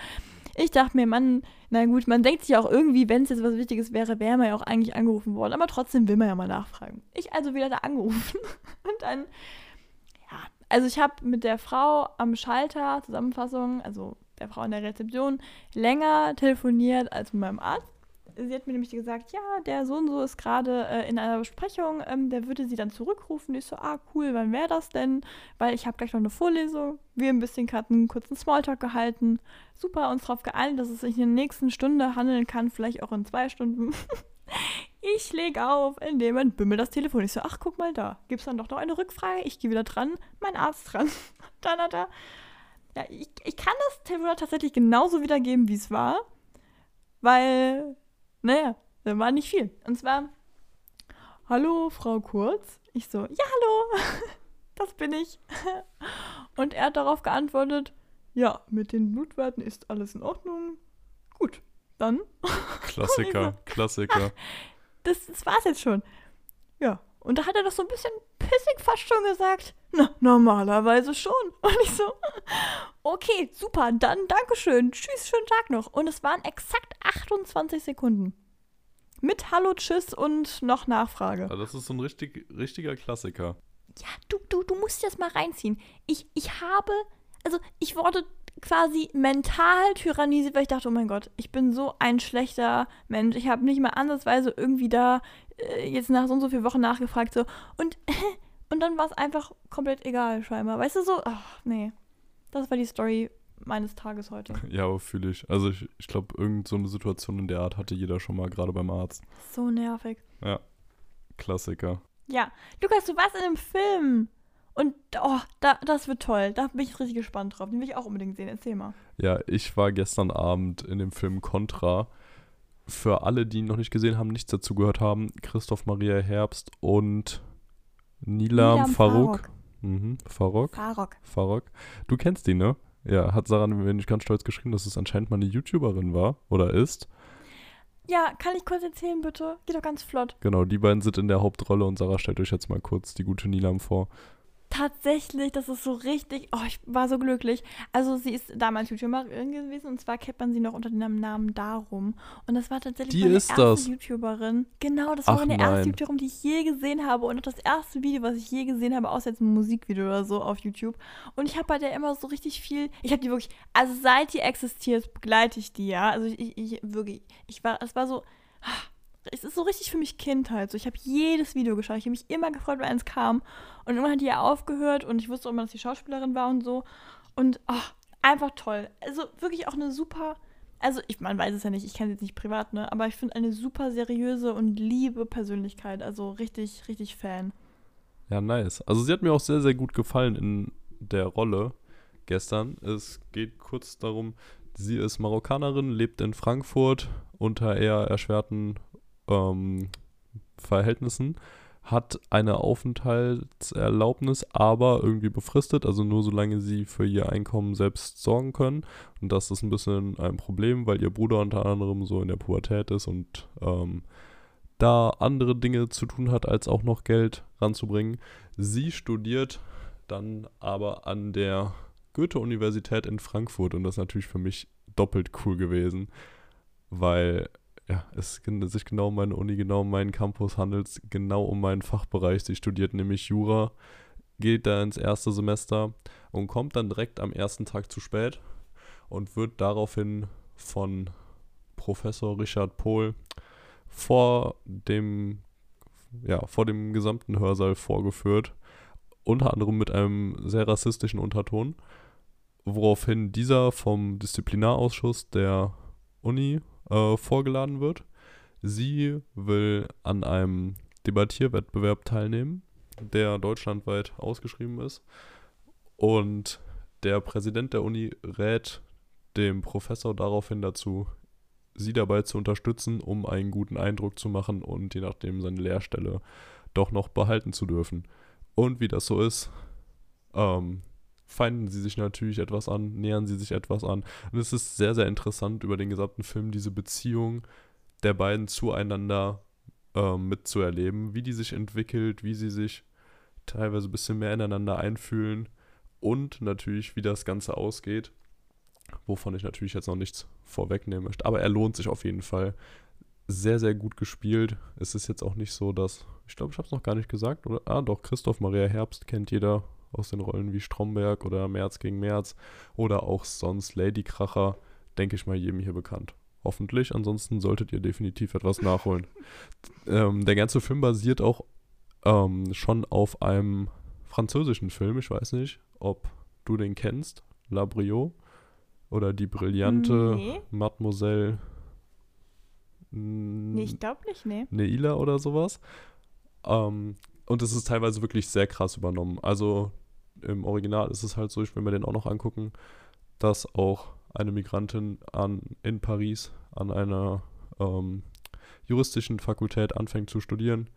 Ich dachte mir, man, na gut, man denkt sich auch irgendwie, wenn es jetzt was Wichtiges wäre, wäre man ja auch eigentlich angerufen worden. Aber trotzdem will man ja mal nachfragen. Ich also wieder da angerufen und dann also ich habe mit der Frau am Schalter, Zusammenfassung, also der Frau in der Rezeption, länger telefoniert als mit meinem Arzt. Sie hat mir nämlich gesagt, ja, der so und so ist gerade äh, in einer Besprechung, ähm, der würde sie dann zurückrufen. Ich so, ah, cool, wann wäre das denn? Weil ich habe gleich noch eine Vorlesung. Wir ein bisschen hatten einen kurzen Smalltalk gehalten. Super, uns darauf geeinigt, dass es sich in der nächsten Stunde handeln kann, vielleicht auch in zwei Stunden. Ich lege auf, indem man bimmelt das Telefon. Ich so, ach, guck mal da. Gibt es dann doch noch eine Rückfrage? Ich gehe wieder dran, mein Arzt dran. dann hat er. Ja, ich, ich kann das Telefonat tatsächlich genauso wiedergeben, wie es war. Weil, naja, da war nicht viel. Und zwar, hallo, Frau Kurz. Ich so, ja, hallo, das bin ich. Und er hat darauf geantwortet, ja, mit den Blutwerten ist alles in Ordnung. Gut, dann. Klassiker, Klassiker das, das war's jetzt schon. Ja. Und da hat er doch so ein bisschen pissig fast schon gesagt, na, normalerweise schon. Und ich so, okay, super, dann Dankeschön, tschüss, schönen Tag noch. Und es waren exakt 28 Sekunden. Mit Hallo, Tschüss und noch Nachfrage. Ja, das ist so ein richtig, richtiger Klassiker. Ja, du, du, du musst das mal reinziehen. Ich, ich habe, also ich wurde quasi mental tyrannisiert, weil ich dachte, oh mein Gott, ich bin so ein schlechter Mensch. Ich habe nicht mal ansatzweise irgendwie da äh, jetzt nach so und so vielen Wochen nachgefragt, so. Und, und dann war es einfach komplett egal, scheinbar. Weißt du, so, ach, nee. Das war die Story meines Tages heute. Ja, fühle ich. Also ich, ich glaube, irgendeine so Situation in der Art hatte jeder schon mal, gerade beim Arzt. So nervig. Ja. Klassiker. Ja. Lukas, du warst in einem Film. Und oh, da, das wird toll. Da bin ich richtig gespannt drauf. Den will ich auch unbedingt sehen. Erzähl mal. Ja, ich war gestern Abend in dem Film Contra. Für alle, die ihn noch nicht gesehen haben, nichts dazu gehört haben, Christoph Maria Herbst und Nilam, Nilam Farouk. Farok. Mhm, Farok. Farok. Farok. Du kennst die, ne? Ja, hat Sarah mir nicht ganz stolz geschrieben, dass es anscheinend mal eine YouTuberin war oder ist. Ja, kann ich kurz erzählen, bitte? Geht doch ganz flott. Genau, die beiden sind in der Hauptrolle und Sarah stellt euch jetzt mal kurz die gute Nilam vor. Tatsächlich, das ist so richtig. Oh, ich war so glücklich. Also, sie ist damals YouTuberin gewesen und zwar kennt man sie noch unter dem Namen Darum. Und das war tatsächlich Die meine ist erste das. YouTuberin. Genau, das war Ach, meine nein. erste YouTuberin, die ich je gesehen habe. Und auch das erste Video, was ich je gesehen habe, außer jetzt ein Musikvideo oder so auf YouTube. Und ich habe bei der immer so richtig viel. Ich habe die wirklich. Also, seit die existiert, begleite ich die, ja. Also, ich, ich, ich wirklich. Ich war. Es war so. Es ist so richtig für mich Kindheit. So, ich habe jedes Video geschaut. Ich habe mich immer gefreut, wenn eins kam. Und irgendwann hat die ja aufgehört und ich wusste auch immer, dass die Schauspielerin war und so. Und oh, einfach toll. Also wirklich auch eine super. Also, ich, man weiß es ja nicht, ich kenne sie jetzt nicht privat, ne? Aber ich finde eine super seriöse und liebe Persönlichkeit. Also richtig, richtig Fan. Ja, nice. Also sie hat mir auch sehr, sehr gut gefallen in der Rolle gestern. Es geht kurz darum, sie ist Marokkanerin, lebt in Frankfurt unter eher erschwerten ähm, Verhältnissen, hat eine Aufenthaltserlaubnis, aber irgendwie befristet, also nur solange sie für ihr Einkommen selbst sorgen können. Und das ist ein bisschen ein Problem, weil ihr Bruder unter anderem so in der Pubertät ist und ähm, da andere Dinge zu tun hat, als auch noch Geld ranzubringen. Sie studiert dann aber an der Goethe-Universität in Frankfurt und das ist natürlich für mich doppelt cool gewesen, weil ja, es sich genau um meine Uni, genau um meinen Campus handelt, genau um meinen Fachbereich. Sie studiert nämlich Jura, geht da ins erste Semester und kommt dann direkt am ersten Tag zu spät und wird daraufhin von Professor Richard Pohl vor dem, ja, vor dem gesamten Hörsaal vorgeführt. Unter anderem mit einem sehr rassistischen Unterton, woraufhin dieser vom Disziplinarausschuss der Uni äh, vorgeladen wird. Sie will an einem Debattierwettbewerb teilnehmen, der deutschlandweit ausgeschrieben ist. Und der Präsident der Uni rät dem Professor daraufhin dazu, sie dabei zu unterstützen, um einen guten Eindruck zu machen und je nachdem seine Lehrstelle doch noch behalten zu dürfen. Und wie das so ist, ähm, feinden sie sich natürlich etwas an, nähern sie sich etwas an. Und es ist sehr, sehr interessant über den gesamten Film, diese Beziehung der beiden zueinander ähm, mitzuerleben, wie die sich entwickelt, wie sie sich teilweise ein bisschen mehr ineinander einfühlen und natürlich, wie das Ganze ausgeht, wovon ich natürlich jetzt noch nichts vorwegnehmen möchte. Aber er lohnt sich auf jeden Fall. Sehr, sehr gut gespielt. Es ist jetzt auch nicht so, dass, ich glaube, ich habe es noch gar nicht gesagt, oder? Ah, doch, Christoph Maria Herbst kennt jeder aus den Rollen wie Stromberg oder März gegen März oder auch sonst Lady Kracher, denke ich mal, jedem hier bekannt. Hoffentlich, ansonsten solltet ihr definitiv etwas nachholen. ähm, der ganze Film basiert auch ähm, schon auf einem französischen Film, ich weiß nicht, ob du den kennst, La Brio oder die brillante Nee. Mademoiselle Nee, ich glaube nicht, nee. Neila oder sowas. Ähm, und es ist teilweise wirklich sehr krass übernommen. Also im Original ist es halt so, ich will mir den auch noch angucken, dass auch eine Migrantin an, in Paris an einer ähm, juristischen Fakultät anfängt zu studieren.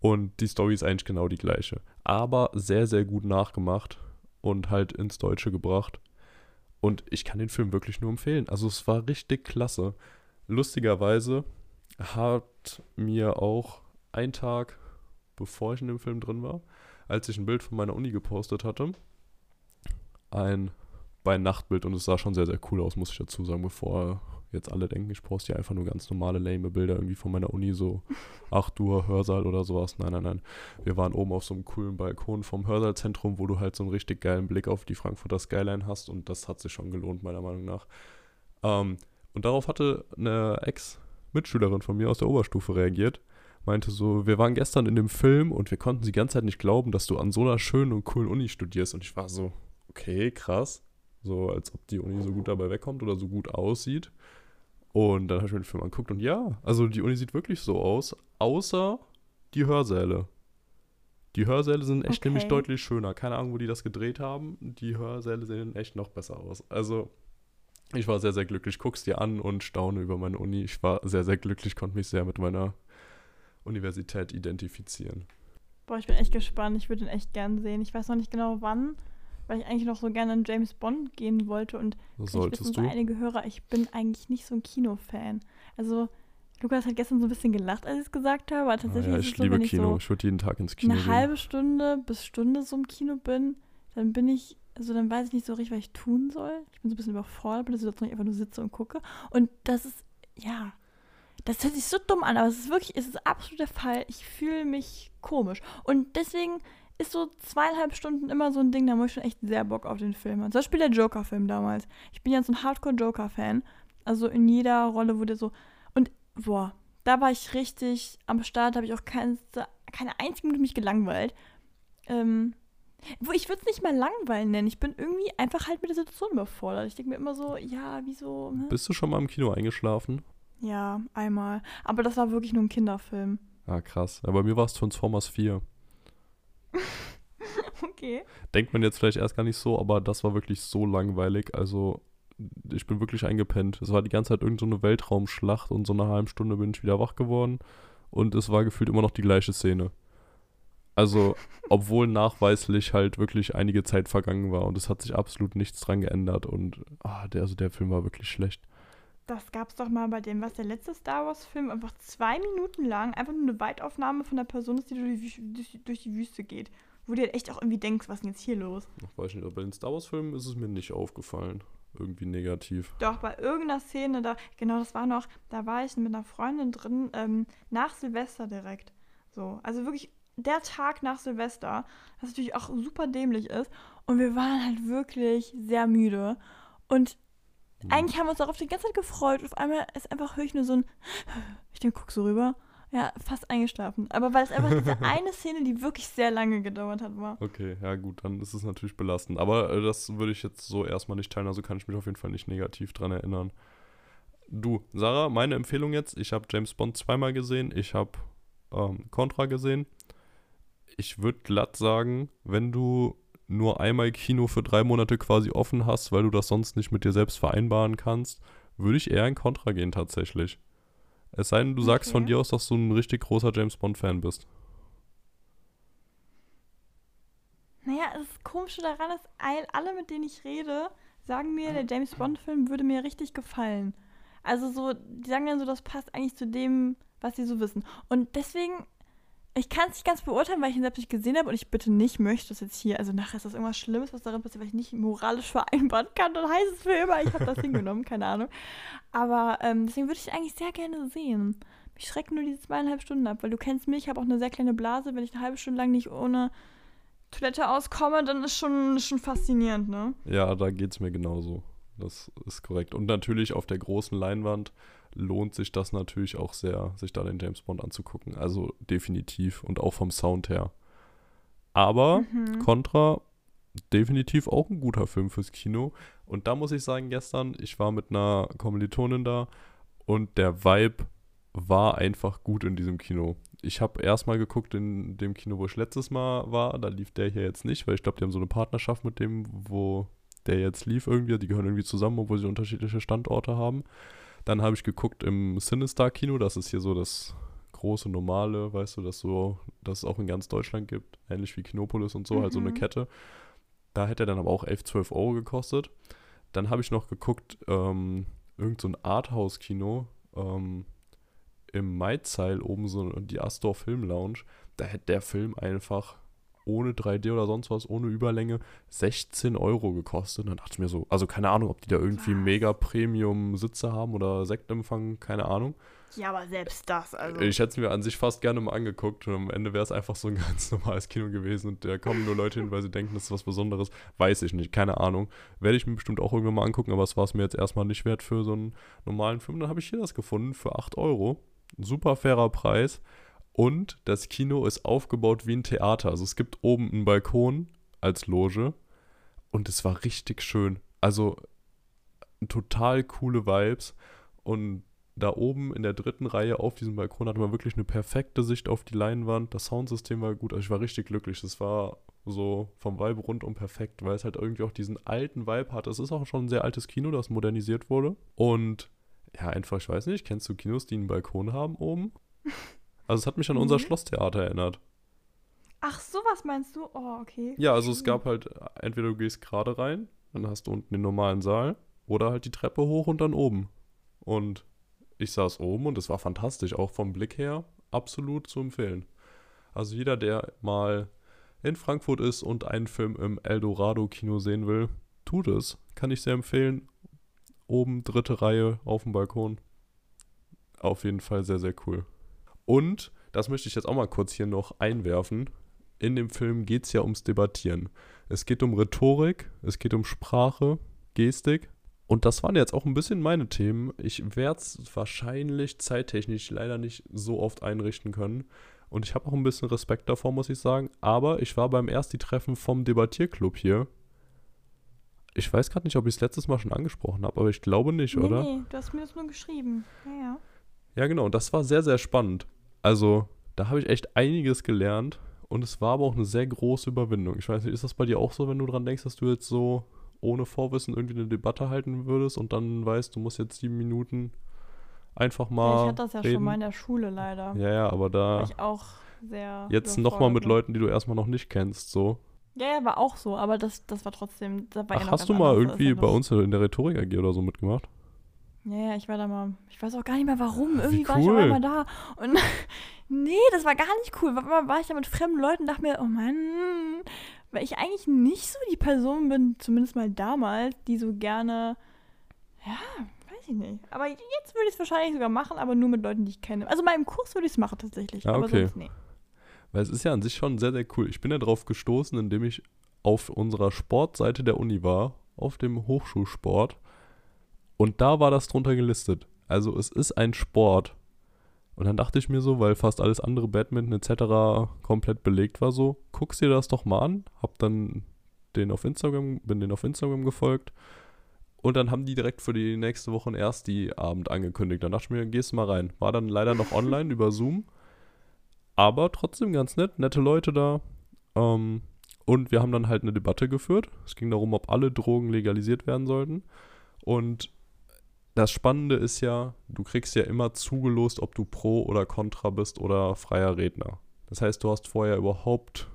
Und die Story ist eigentlich genau die gleiche. Aber sehr, sehr gut nachgemacht und halt ins Deutsche gebracht. Und ich kann den Film wirklich nur empfehlen. Also es war richtig klasse. Lustigerweise hat mir auch ein Tag, bevor ich in dem Film drin war, als ich ein Bild von meiner Uni gepostet hatte, ein Bei-Nacht-Bild und es sah schon sehr, sehr cool aus, muss ich dazu sagen, bevor jetzt alle denken, ich poste ja einfach nur ganz normale, lame Bilder irgendwie von meiner Uni, so 8 Uhr Hörsaal oder sowas. Nein, nein, nein. Wir waren oben auf so einem coolen Balkon vom Hörsaalzentrum, wo du halt so einen richtig geilen Blick auf die Frankfurter Skyline hast und das hat sich schon gelohnt, meiner Meinung nach. Ähm, und darauf hatte eine Ex-Mitschülerin von mir aus der Oberstufe reagiert. Meinte so, wir waren gestern in dem Film und wir konnten die ganze Zeit nicht glauben, dass du an so einer schönen und coolen Uni studierst. Und ich war so, okay, krass. So, als ob die Uni so gut dabei wegkommt oder so gut aussieht. Und dann habe ich mir den Film angeguckt und ja, also die Uni sieht wirklich so aus, außer die Hörsäle. Die Hörsäle sind echt nämlich Okay. deutlich schöner. Keine Ahnung, wo die das gedreht haben. Die Hörsäle sehen echt noch besser aus. Also, ich war sehr, sehr glücklich. Guck's dir an und staune über meine Uni. Ich war sehr, sehr glücklich, konnte mich sehr mit meiner Universität identifizieren. Boah, ich bin echt gespannt. Ich würde ihn echt gern sehen. Ich weiß noch nicht genau wann, weil ich eigentlich noch so gerne in James Bond gehen wollte. Und Das vielleicht wissen solltest so du. einige Hörer, ich bin eigentlich nicht so ein Kinofan. Also, Lukas hat gestern so ein bisschen gelacht, als ich es gesagt habe. Aber Ah, tatsächlich ja, ist ich es so, liebe ich Kino. so ich würde jeden Tag ins Kino eine gehen. halbe Stunde bis Stunde so im Kino bin, dann bin ich, also dann weiß ich nicht so richtig, was ich tun soll. Ich bin so ein bisschen überfordert Situation, ich einfach nur sitze und gucke. Und das ist, ja, das hört sich so dumm an, aber es ist wirklich, es ist absolut der Fall. Ich fühle mich komisch. Und deswegen ist so zweieinhalb Stunden immer so ein Ding, da muss ich schon echt sehr Bock auf den Film haben. Zum Beispiel der Joker-Film damals. Ich bin ja so ein Hardcore-Joker-Fan. Also in jeder Rolle wurde so. Und boah, da war ich richtig am Start, habe ich auch keine, keine einzige Minute mich gelangweilt. Ähm, wo ich würde es nicht mal langweilen nennen. Ich bin irgendwie einfach halt mit der Situation überfordert. Ich denke mir immer so, ja, wieso? Ne? Bist du schon mal im Kino eingeschlafen? Ja, einmal. Aber das war wirklich nur ein Kinderfilm. Ah, krass. Ja, bei mir war es Transformers 4. Okay. Denkt man jetzt vielleicht erst gar nicht so, aber das war wirklich so langweilig. Also, ich bin wirklich eingepennt. Es war die ganze Zeit irgendeine so eine Weltraumschlacht und so eine halbe Stunde bin ich wieder wach geworden. Und es war gefühlt immer noch die gleiche Szene. Also, obwohl nachweislich halt wirklich einige Zeit vergangen war und es hat sich absolut nichts dran geändert. Und ah, der, also der Film war wirklich schlecht. Das gab's doch mal bei dem, was der letzte Star Wars-Film einfach zwei Minuten lang einfach nur eine Weitaufnahme von der Person ist, die durch die, durch, durch die Wüste geht. Wo du halt echt auch irgendwie denkst, was ist denn jetzt hier los? Ich weiß nicht, aber bei den Star Wars-Filmen ist es mir nicht aufgefallen. Irgendwie negativ. Doch, bei irgendeiner Szene, da, genau, das war noch, da war ich mit einer Freundin drin, ähm, nach Silvester direkt. So, also wirklich der Tag nach Silvester, was natürlich auch super dämlich ist. Und wir waren halt wirklich sehr müde. Und. Eigentlich haben wir uns darauf die ganze Zeit gefreut. Und auf einmal ist einfach höre ich nur so ein, ich denke, guck so rüber. Ja, fast eingeschlafen. Aber weil es einfach diese eine Szene, die wirklich sehr lange gedauert hat, war. Okay, ja gut, dann ist es natürlich belastend. Aber äh, das würde ich jetzt so erstmal nicht teilen, also kann ich mich auf jeden Fall nicht negativ dran erinnern. Du, Sarah, meine Empfehlung jetzt, ich habe James Bond zweimal gesehen, ich habe ähm, Contra gesehen. Ich würde glatt sagen, wenn du nur einmal Kino für drei Monate quasi offen hast, weil du das sonst nicht mit dir selbst vereinbaren kannst, würde ich eher in Contra gehen tatsächlich. Es sei denn, du sagst von Okay. dir aus, dass du ein richtig großer James Bond-Fan bist. Naja, das Komische daran ist, all- alle, mit denen ich rede, sagen mir, der James Bond-Film würde mir richtig gefallen. Also so, die sagen dann so, das passt eigentlich zu dem, was sie so wissen. Und deswegen, ich kann es nicht ganz beurteilen, weil ich ihn selbst nicht gesehen habe und ich bitte nicht möchte, dass jetzt hier, also nachher ist das irgendwas Schlimmes, was darin passiert, was ich nicht moralisch vereinbaren kann, dann heißt es für immer, ich habe das hingenommen, keine Ahnung. Aber ähm, deswegen würde ich ihn eigentlich sehr gerne sehen. Mich schrecken nur diese zweieinhalb Stunden ab, weil du kennst mich, ich habe auch eine sehr kleine Blase, wenn ich eine halbe Stunde lang nicht ohne Toilette auskomme, dann ist schon, schon faszinierend, ne? Ja, da geht es mir genauso. Das ist korrekt. Und natürlich auf der großen Leinwand lohnt sich das natürlich auch sehr, sich da den James Bond anzugucken. Also definitiv und auch vom Sound her. Aber Mhm. Contra, definitiv auch ein guter Film fürs Kino. Und da muss ich sagen, gestern, ich war mit einer Kommilitonin da und der Vibe war einfach gut in diesem Kino. Ich habe erstmal geguckt in dem Kino, wo ich letztes Mal war. Da lief der hier jetzt nicht, weil ich glaube, die haben so eine Partnerschaft mit dem, wo der jetzt lief irgendwie. Die gehören irgendwie zusammen, obwohl sie unterschiedliche Standorte haben. Dann habe ich geguckt im Sinistar-Kino. Das ist hier so das große, normale, weißt du, das so, das es auch in ganz Deutschland gibt. Ähnlich wie Kinopolis und so, halt so eine Mhm. Kette. Da hätte er dann aber auch 11, 12 Euro gekostet. Dann habe ich noch geguckt, ähm, irgend so ein Arthouse-Kino ähm, im Maizeil oben so die Astor Film Lounge. Da hätte der Film einfach ohne 3D oder sonst was, ohne Überlänge, 16 Euro gekostet. Und dann dachte ich mir so, also keine Ahnung, ob die da irgendwie mega Premium-Sitze haben oder Sektempfang, keine Ahnung. Ja, aber selbst das, also. Ich hätte es mir an sich fast gerne mal angeguckt und am Ende wäre es einfach so ein ganz normales Kino gewesen und da kommen nur Leute hin, weil sie denken, das ist was Besonderes. Weiß ich nicht, keine Ahnung. Werde ich mir bestimmt auch irgendwann mal angucken, aber es war es mir jetzt erstmal nicht wert für so einen normalen Film. Dann habe ich hier das gefunden für 8 Euro. Super fairer Preis. Und das Kino ist aufgebaut wie ein Theater. Also es gibt oben einen Balkon als Loge und es war richtig schön. Also total coole Vibes und da oben in der dritten Reihe auf diesem Balkon hatte man wirklich eine perfekte Sicht auf die Leinwand. Das Soundsystem war gut. Also ich war richtig glücklich. Das war so vom Vibe rundum perfekt, weil es halt irgendwie auch diesen alten Vibe hat. Es ist auch schon ein sehr altes Kino, das modernisiert wurde. Und ja, einfach, ich weiß nicht, kennst du Kinos, die einen Balkon haben oben? Also es hat mich an unser Nee. Schlosstheater erinnert. Ach, sowas meinst du? Oh, okay. Ja, also es gab halt, entweder du gehst gerade rein, dann hast du unten den normalen Saal, oder halt die Treppe hoch und dann oben. Und ich saß oben und es war fantastisch, auch vom Blick her absolut zu empfehlen. Also jeder, der mal in Frankfurt ist und einen Film im Eldorado-Kino sehen will, tut es. Kann ich sehr empfehlen. Oben dritte Reihe auf dem Balkon. Auf jeden Fall sehr, sehr cool. Und, das möchte ich jetzt auch mal kurz hier noch einwerfen, in dem Film geht es ja ums Debattieren. Es geht um Rhetorik, es geht um Sprache, Gestik. Und das waren jetzt auch ein bisschen meine Themen. Ich werde es wahrscheinlich zeittechnisch leider nicht so oft einrichten können. Und ich habe auch ein bisschen Respekt davor, muss ich sagen. Aber ich war beim Ersti-Treffen vom Debattierclub hier. Ich weiß gerade nicht, ob ich es letztes Mal schon angesprochen habe, aber ich glaube nicht, nee, oder? Nee, du hast mir das nur geschrieben. Ja, ja. Ja, genau. Und das war sehr, sehr spannend. Also, da habe ich echt einiges gelernt. Und es war aber auch eine sehr große Überwindung. Ich weiß nicht, ist das bei dir auch so, wenn du dran denkst, dass du jetzt so ohne Vorwissen irgendwie eine Debatte halten würdest und dann weißt, du musst jetzt sieben Minuten einfach ja mal. ich hatte das ja reden? schon mal in der Schule leider. Ja, ja, aber War da ich auch sehr. jetzt nochmal mit überfordert. Leuten, die du erstmal noch nicht kennst, so. Ja, ja, war auch so, aber das, das war trotzdem. Das war ja Ach, noch hast du mal irgendwie ja bei uns in der Rhetorik AG oder so mitgemacht? Ja, ja, ich war da mal. Ich weiß auch gar nicht mehr warum. Wie Irgendwie war ich auf cool. einmal da. Und nee, das war gar nicht cool. War, war, ich da mit fremden Leuten und dachte mir, oh Mann, weil ich eigentlich nicht so die Person bin, zumindest mal damals, die so gerne. Ja, weiß ich nicht. Aber jetzt würde ich es wahrscheinlich sogar machen, aber nur mit Leuten, die ich kenne. Also im Kurs würde ich es machen tatsächlich. Ah, aber okay. sonst nee. Weil es ist ja an sich schon sehr, sehr cool. Ich bin ja drauf gestoßen, indem ich auf unserer Sportseite der Uni war, auf dem Hochschulsport. Und da war das drunter gelistet. Also es ist ein Sport. Und dann dachte ich mir so, weil fast alles andere Badminton etc. komplett belegt war, so, guckst dir das doch mal an. Hab dann den auf Instagram, bin den auf Instagram gefolgt. Und dann haben die direkt für die nächste Woche einen Ersti-Abend angekündigt. Dann dachte ich mir, gehst du mal rein. War dann leider noch online über Zoom. Aber trotzdem ganz nett, nette Leute da. Ähm, und wir haben dann halt eine Debatte geführt. Es ging darum, ob alle Drogen legalisiert werden sollten. Und das Spannende ist ja, du kriegst ja immer zugelost, ob du pro oder contra bist oder freier Redner. Das heißt, du hast vorher überhaupt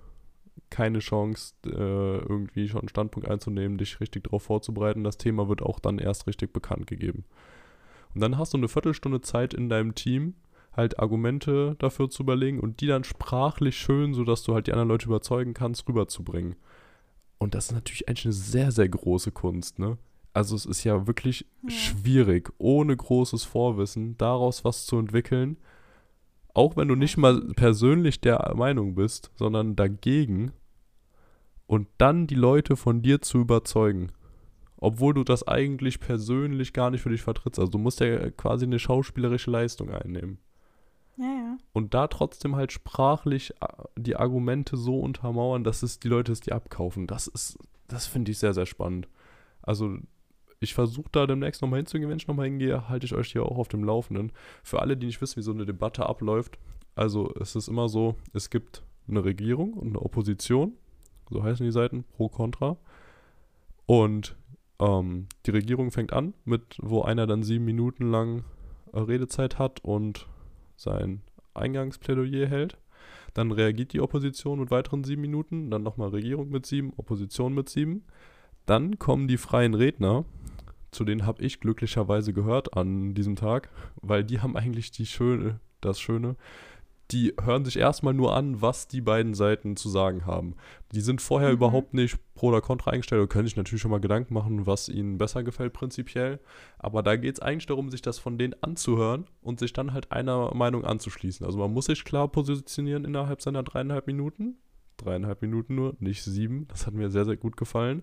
keine Chance, äh, irgendwie schon einen Standpunkt einzunehmen, dich richtig darauf vorzubereiten. Das Thema wird auch dann erst richtig bekannt gegeben. Und dann hast du eine Viertelstunde Zeit in deinem Team, halt Argumente dafür zu überlegen und die dann sprachlich schön, sodass du halt die anderen Leute überzeugen kannst, rüberzubringen. Und das ist natürlich eigentlich eine sehr, sehr große Kunst, ne? Also es ist ja wirklich Ja. schwierig, ohne großes Vorwissen daraus was zu entwickeln. Auch wenn du nicht mal persönlich der Meinung bist, sondern dagegen. Und dann die Leute von dir zu überzeugen. Obwohl du das eigentlich persönlich gar nicht für dich vertrittst. Also du musst ja quasi eine schauspielerische Leistung einnehmen. Ja, ja. Und da trotzdem halt sprachlich äh, die Argumente so untermauern, dass es die Leute es dir abkaufen. Das ist, das finde ich sehr, sehr spannend. Also ich versuche da demnächst nochmal hinzugehen, wenn ich nochmal hingehe, halte ich euch hier auch auf dem Laufenden. Für alle, die nicht wissen, wie so eine Debatte abläuft, also es ist immer so, es gibt eine Regierung und eine Opposition, so heißen die Seiten, pro, contra. Und ähm, die Regierung fängt an mit, wo einer dann sieben Minuten lang äh, Redezeit hat und sein Eingangsplädoyer hält. Dann reagiert die Opposition mit weiteren sieben Minuten, dann nochmal Regierung mit sieben, Opposition mit sieben. Dann kommen die freien Redner, zu denen habe ich glücklicherweise gehört an diesem Tag, weil die haben eigentlich die schöne, das Schöne, die hören sich erstmal nur an, was die beiden Seiten zu sagen haben. Die sind vorher Mhm. überhaupt nicht pro oder contra eingestellt oder können sich natürlich schon mal Gedanken machen, was ihnen besser gefällt prinzipiell. Aber da geht es eigentlich darum, sich das von denen anzuhören und sich dann halt einer Meinung anzuschließen. Also man muss sich klar positionieren innerhalb seiner dreieinhalb Minuten. Dreieinhalb Minuten nur, nicht sieben. Das hat mir sehr, sehr gut gefallen.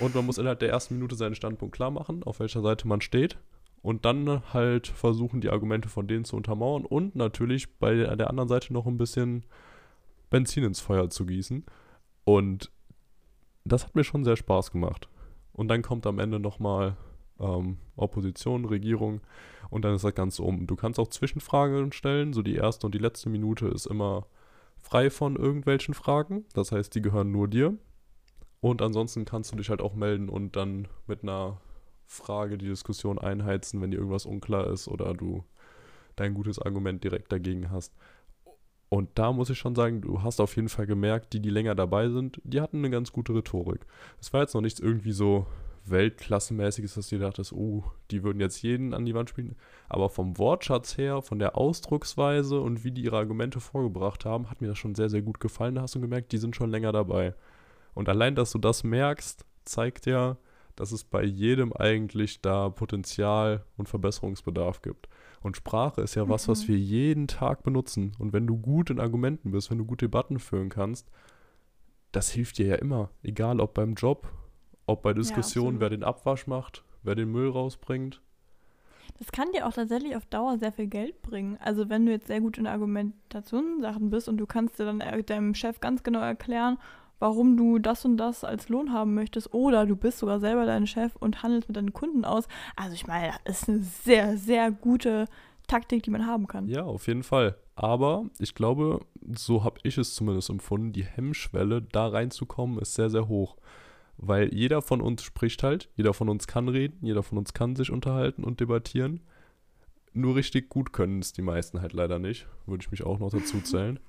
Und man muss innerhalb der ersten Minute seinen Standpunkt klar machen, auf welcher Seite man steht. Und dann halt versuchen, die Argumente von denen zu untermauern und natürlich bei der anderen Seite noch ein bisschen Benzin ins Feuer zu gießen. Und das hat mir schon sehr Spaß gemacht. Und dann kommt am Ende nochmal ähm, Opposition, Regierung und dann ist das Ganze um. Du kannst auch Zwischenfragen stellen, so die erste und die letzte Minute ist immer frei von irgendwelchen Fragen, das heißt, die gehören nur dir. Und ansonsten kannst du dich halt auch melden und dann mit einer Frage die Diskussion einheizen, wenn dir irgendwas unklar ist oder du dein gutes Argument direkt dagegen hast. Und da muss ich schon sagen, du hast auf jeden Fall gemerkt, die, die länger dabei sind, die hatten eine ganz gute Rhetorik. Es war jetzt noch nichts irgendwie so Weltklassenmäßiges, dass du dachtest, oh, die würden jetzt jeden an die Wand spielen. Aber vom Wortschatz her, von der Ausdrucksweise und wie die ihre Argumente vorgebracht haben, hat mir das schon sehr, sehr gut gefallen. Da hast du gemerkt, die sind schon länger dabei. Und allein, dass du das merkst, zeigt ja, dass es bei jedem eigentlich da Potenzial und Verbesserungsbedarf gibt. Und Sprache ist ja was, mhm. was wir jeden Tag benutzen. Und wenn du gut in Argumenten bist, wenn du gut Debatten führen kannst, das hilft dir ja immer. Egal ob beim Job, ob bei Diskussionen, ja, wer den Abwasch macht, wer den Müll rausbringt. Das kann dir auch tatsächlich auf Dauer sehr viel Geld bringen. Also wenn du jetzt sehr gut in Argumentationssachen bist und du kannst dir dann deinem Chef ganz genau erklären, warum du das und das als Lohn haben möchtest oder du bist sogar selber dein Chef und handelst mit deinen Kunden aus. Also ich meine, das ist eine sehr, sehr gute Taktik, die man haben kann. Ja, auf jeden Fall. Aber ich glaube, so habe ich es zumindest empfunden, die Hemmschwelle, da reinzukommen, ist sehr, sehr hoch. Weil jeder von uns spricht halt, jeder von uns kann reden, jeder von uns kann sich unterhalten und debattieren. Nur richtig gut können es die meisten halt leider nicht. Würde ich mich auch noch dazu zählen.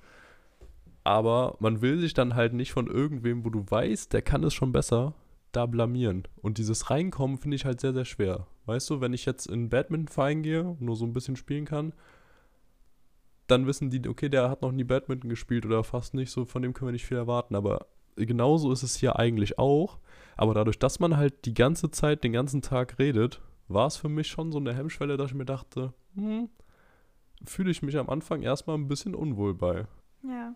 Aber man will sich dann halt nicht von irgendwem, wo du weißt, der kann es schon besser, da blamieren. Und dieses Reinkommen finde ich halt sehr, sehr schwer. Weißt du, wenn ich jetzt in Badminton-Verein gehe und nur so ein bisschen spielen kann, dann wissen die, okay, der hat noch nie Badminton gespielt oder fast nicht, so von dem können wir nicht viel erwarten. Aber genauso ist es hier eigentlich auch. Aber dadurch, dass man halt die ganze Zeit, den ganzen Tag redet, war es für mich schon so eine Hemmschwelle, dass ich mir dachte, hm, fühle ich mich am Anfang erstmal ein bisschen unwohl bei. Ja.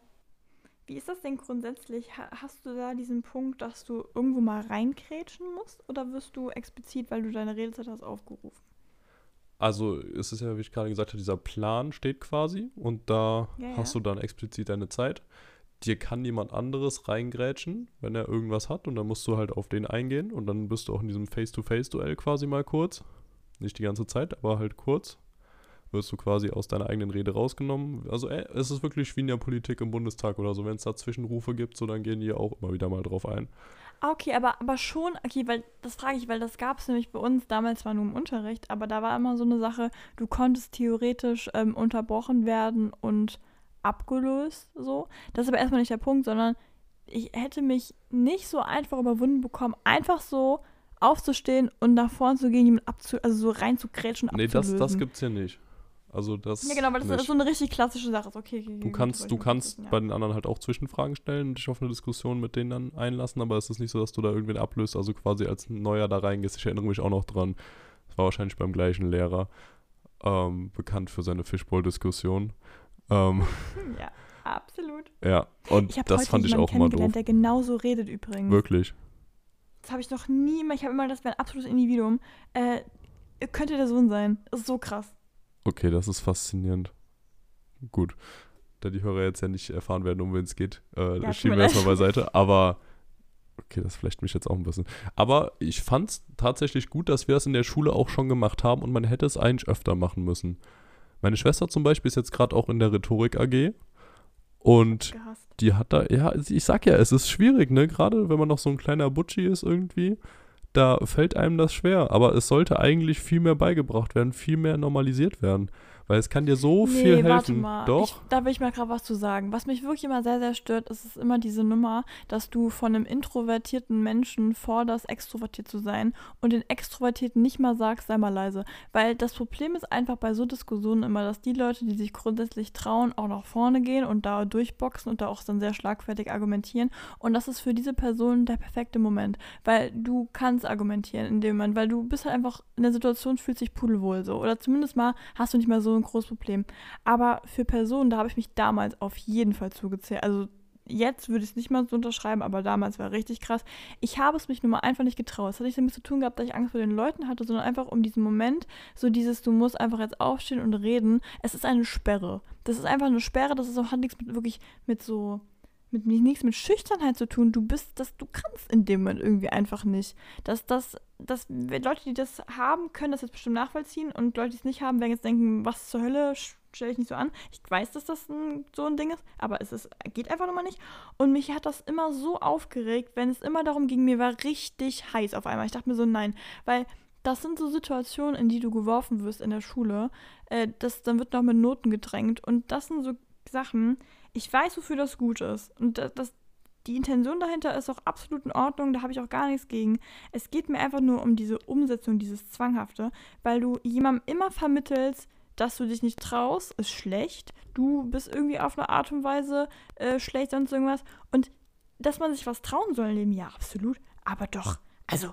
Wie ist das denn grundsätzlich? Hast du da diesen Punkt, dass du irgendwo mal reinkrätschen musst? Oder wirst du explizit, weil du deine Redezeit hast, aufgerufen? Also es ist ja, wie ich gerade gesagt habe, dieser Plan steht quasi und da ja, hast ja. du dann explizit deine Zeit. Dir kann jemand anderes reingrätschen, wenn er irgendwas hat und dann musst du halt auf den eingehen und dann bist du auch in diesem Face-to-Face-Duell quasi mal kurz. Nicht die ganze Zeit, aber halt kurz wirst du quasi aus deiner eigenen Rede rausgenommen. Also ey, es ist wirklich wie in der Politik im Bundestag oder so. Wenn es da Zwischenrufe gibt, so dann gehen die auch immer wieder mal drauf ein. Ah, okay, aber, aber schon, okay, weil das frage ich, weil das gab es nämlich bei uns damals zwar nur im Unterricht, aber da war immer so eine Sache, du konntest theoretisch ähm, unterbrochen werden und abgelöst, so. Das ist aber erstmal nicht der Punkt, sondern ich hätte mich nicht so einfach überwunden bekommen, einfach so aufzustehen und nach vorne zu gehen, jemanden abzu also so rein zu krätschen Nee, das, das gibt's hier nicht. Also das. Ja, genau, weil das ist so eine richtig klassische Sache. Okay, okay, du kannst, du kannst ja. bei den anderen halt auch Zwischenfragen stellen und dich auf eine Diskussion mit denen dann einlassen, aber es ist nicht so, dass du da irgendwen ablöst, also quasi als Neuer da reingehst. Ich erinnere mich auch noch dran. Das war wahrscheinlich beim gleichen Lehrer. Ähm, bekannt für seine Fishbowl-Diskussion. Ähm, ja, absolut. Ja, und das fand ich auch immer doof. der genauso redet übrigens. Wirklich. Das habe ich noch nie mehr. Ich habe immer, das wäre ein absolutes Individuum. Äh, könnte der Sohn sein. Das ist so krass. Okay, das ist faszinierend. Gut. Da die Hörer jetzt ja nicht erfahren werden, um wen es geht, äh, ja, schieben wir erstmal beiseite. Aber okay, das flecht mich jetzt auch ein bisschen. Aber ich fand es tatsächlich gut, dass wir das in der Schule auch schon gemacht haben und man hätte es eigentlich öfter machen müssen. Meine Schwester zum Beispiel ist jetzt gerade auch in der Rhetorik AG und die hat da, ja, ich sag ja, es ist schwierig, ne? Gerade wenn man noch so ein kleiner Butschi ist irgendwie da fällt einem das schwer. Aber es sollte eigentlich viel mehr beigebracht werden, viel mehr normalisiert werden. Weil es kann dir so nee, viel helfen. Warte mal. Doch. Ich, da will ich mal gerade was zu sagen. Was mich wirklich immer sehr, sehr stört, ist es immer diese Nummer, dass du von einem introvertierten Menschen forderst, extrovertiert zu sein und den Extrovertierten nicht mal sagst, sei mal leise. Weil das Problem ist einfach bei so Diskussionen immer, dass die Leute, die sich grundsätzlich trauen, auch nach vorne gehen und da durchboxen und da auch dann sehr schlagfertig argumentieren. Und das ist für diese Person der perfekte Moment. Weil du kannst argumentieren in dem Moment, weil du bist halt einfach in der Situation, fühlst dich pudelwohl so. Oder zumindest mal hast du nicht mehr so ein großes Problem. Aber für Personen, da habe ich mich damals auf jeden Fall zugezählt. Also jetzt würde ich es nicht mal so unterschreiben, aber damals war richtig krass. Ich habe es mich nun mal einfach nicht getraut. Es hat nicht damit zu tun gehabt, dass ich Angst vor den Leuten hatte, sondern einfach um diesen Moment, so dieses, du musst einfach jetzt aufstehen und reden. Es ist eine Sperre. Das ist einfach eine Sperre, das ist auch, hat nichts mit wirklich mit so mit nichts mit Schüchternheit zu tun. Du bist, das, du kannst in dem Moment irgendwie einfach nicht. Das, das, das, Leute, die das haben, können das jetzt bestimmt nachvollziehen und Leute, die es nicht haben, werden jetzt denken, was zur Hölle, stelle ich nicht so an. Ich weiß, dass das ein, so ein Ding ist, aber es ist, geht einfach nochmal nicht. Und mich hat das immer so aufgeregt, wenn es immer darum ging, mir war richtig heiß auf einmal. Ich dachte mir so, nein, weil das sind so Situationen, in die du geworfen wirst in der Schule. Äh, das, dann wird noch mit Noten gedrängt und das sind so Sachen, ich weiß, wofür das gut ist. Und das, das die Intention dahinter ist auch absolut in Ordnung, da habe ich auch gar nichts gegen. Es geht mir einfach nur um diese Umsetzung, dieses Zwanghafte, weil du jemandem immer vermittelst, dass du dich nicht traust, ist schlecht. Du bist irgendwie auf eine Art und Weise äh, schlecht, sonst irgendwas. Und dass man sich was trauen soll im Leben, ja, absolut. Aber doch, also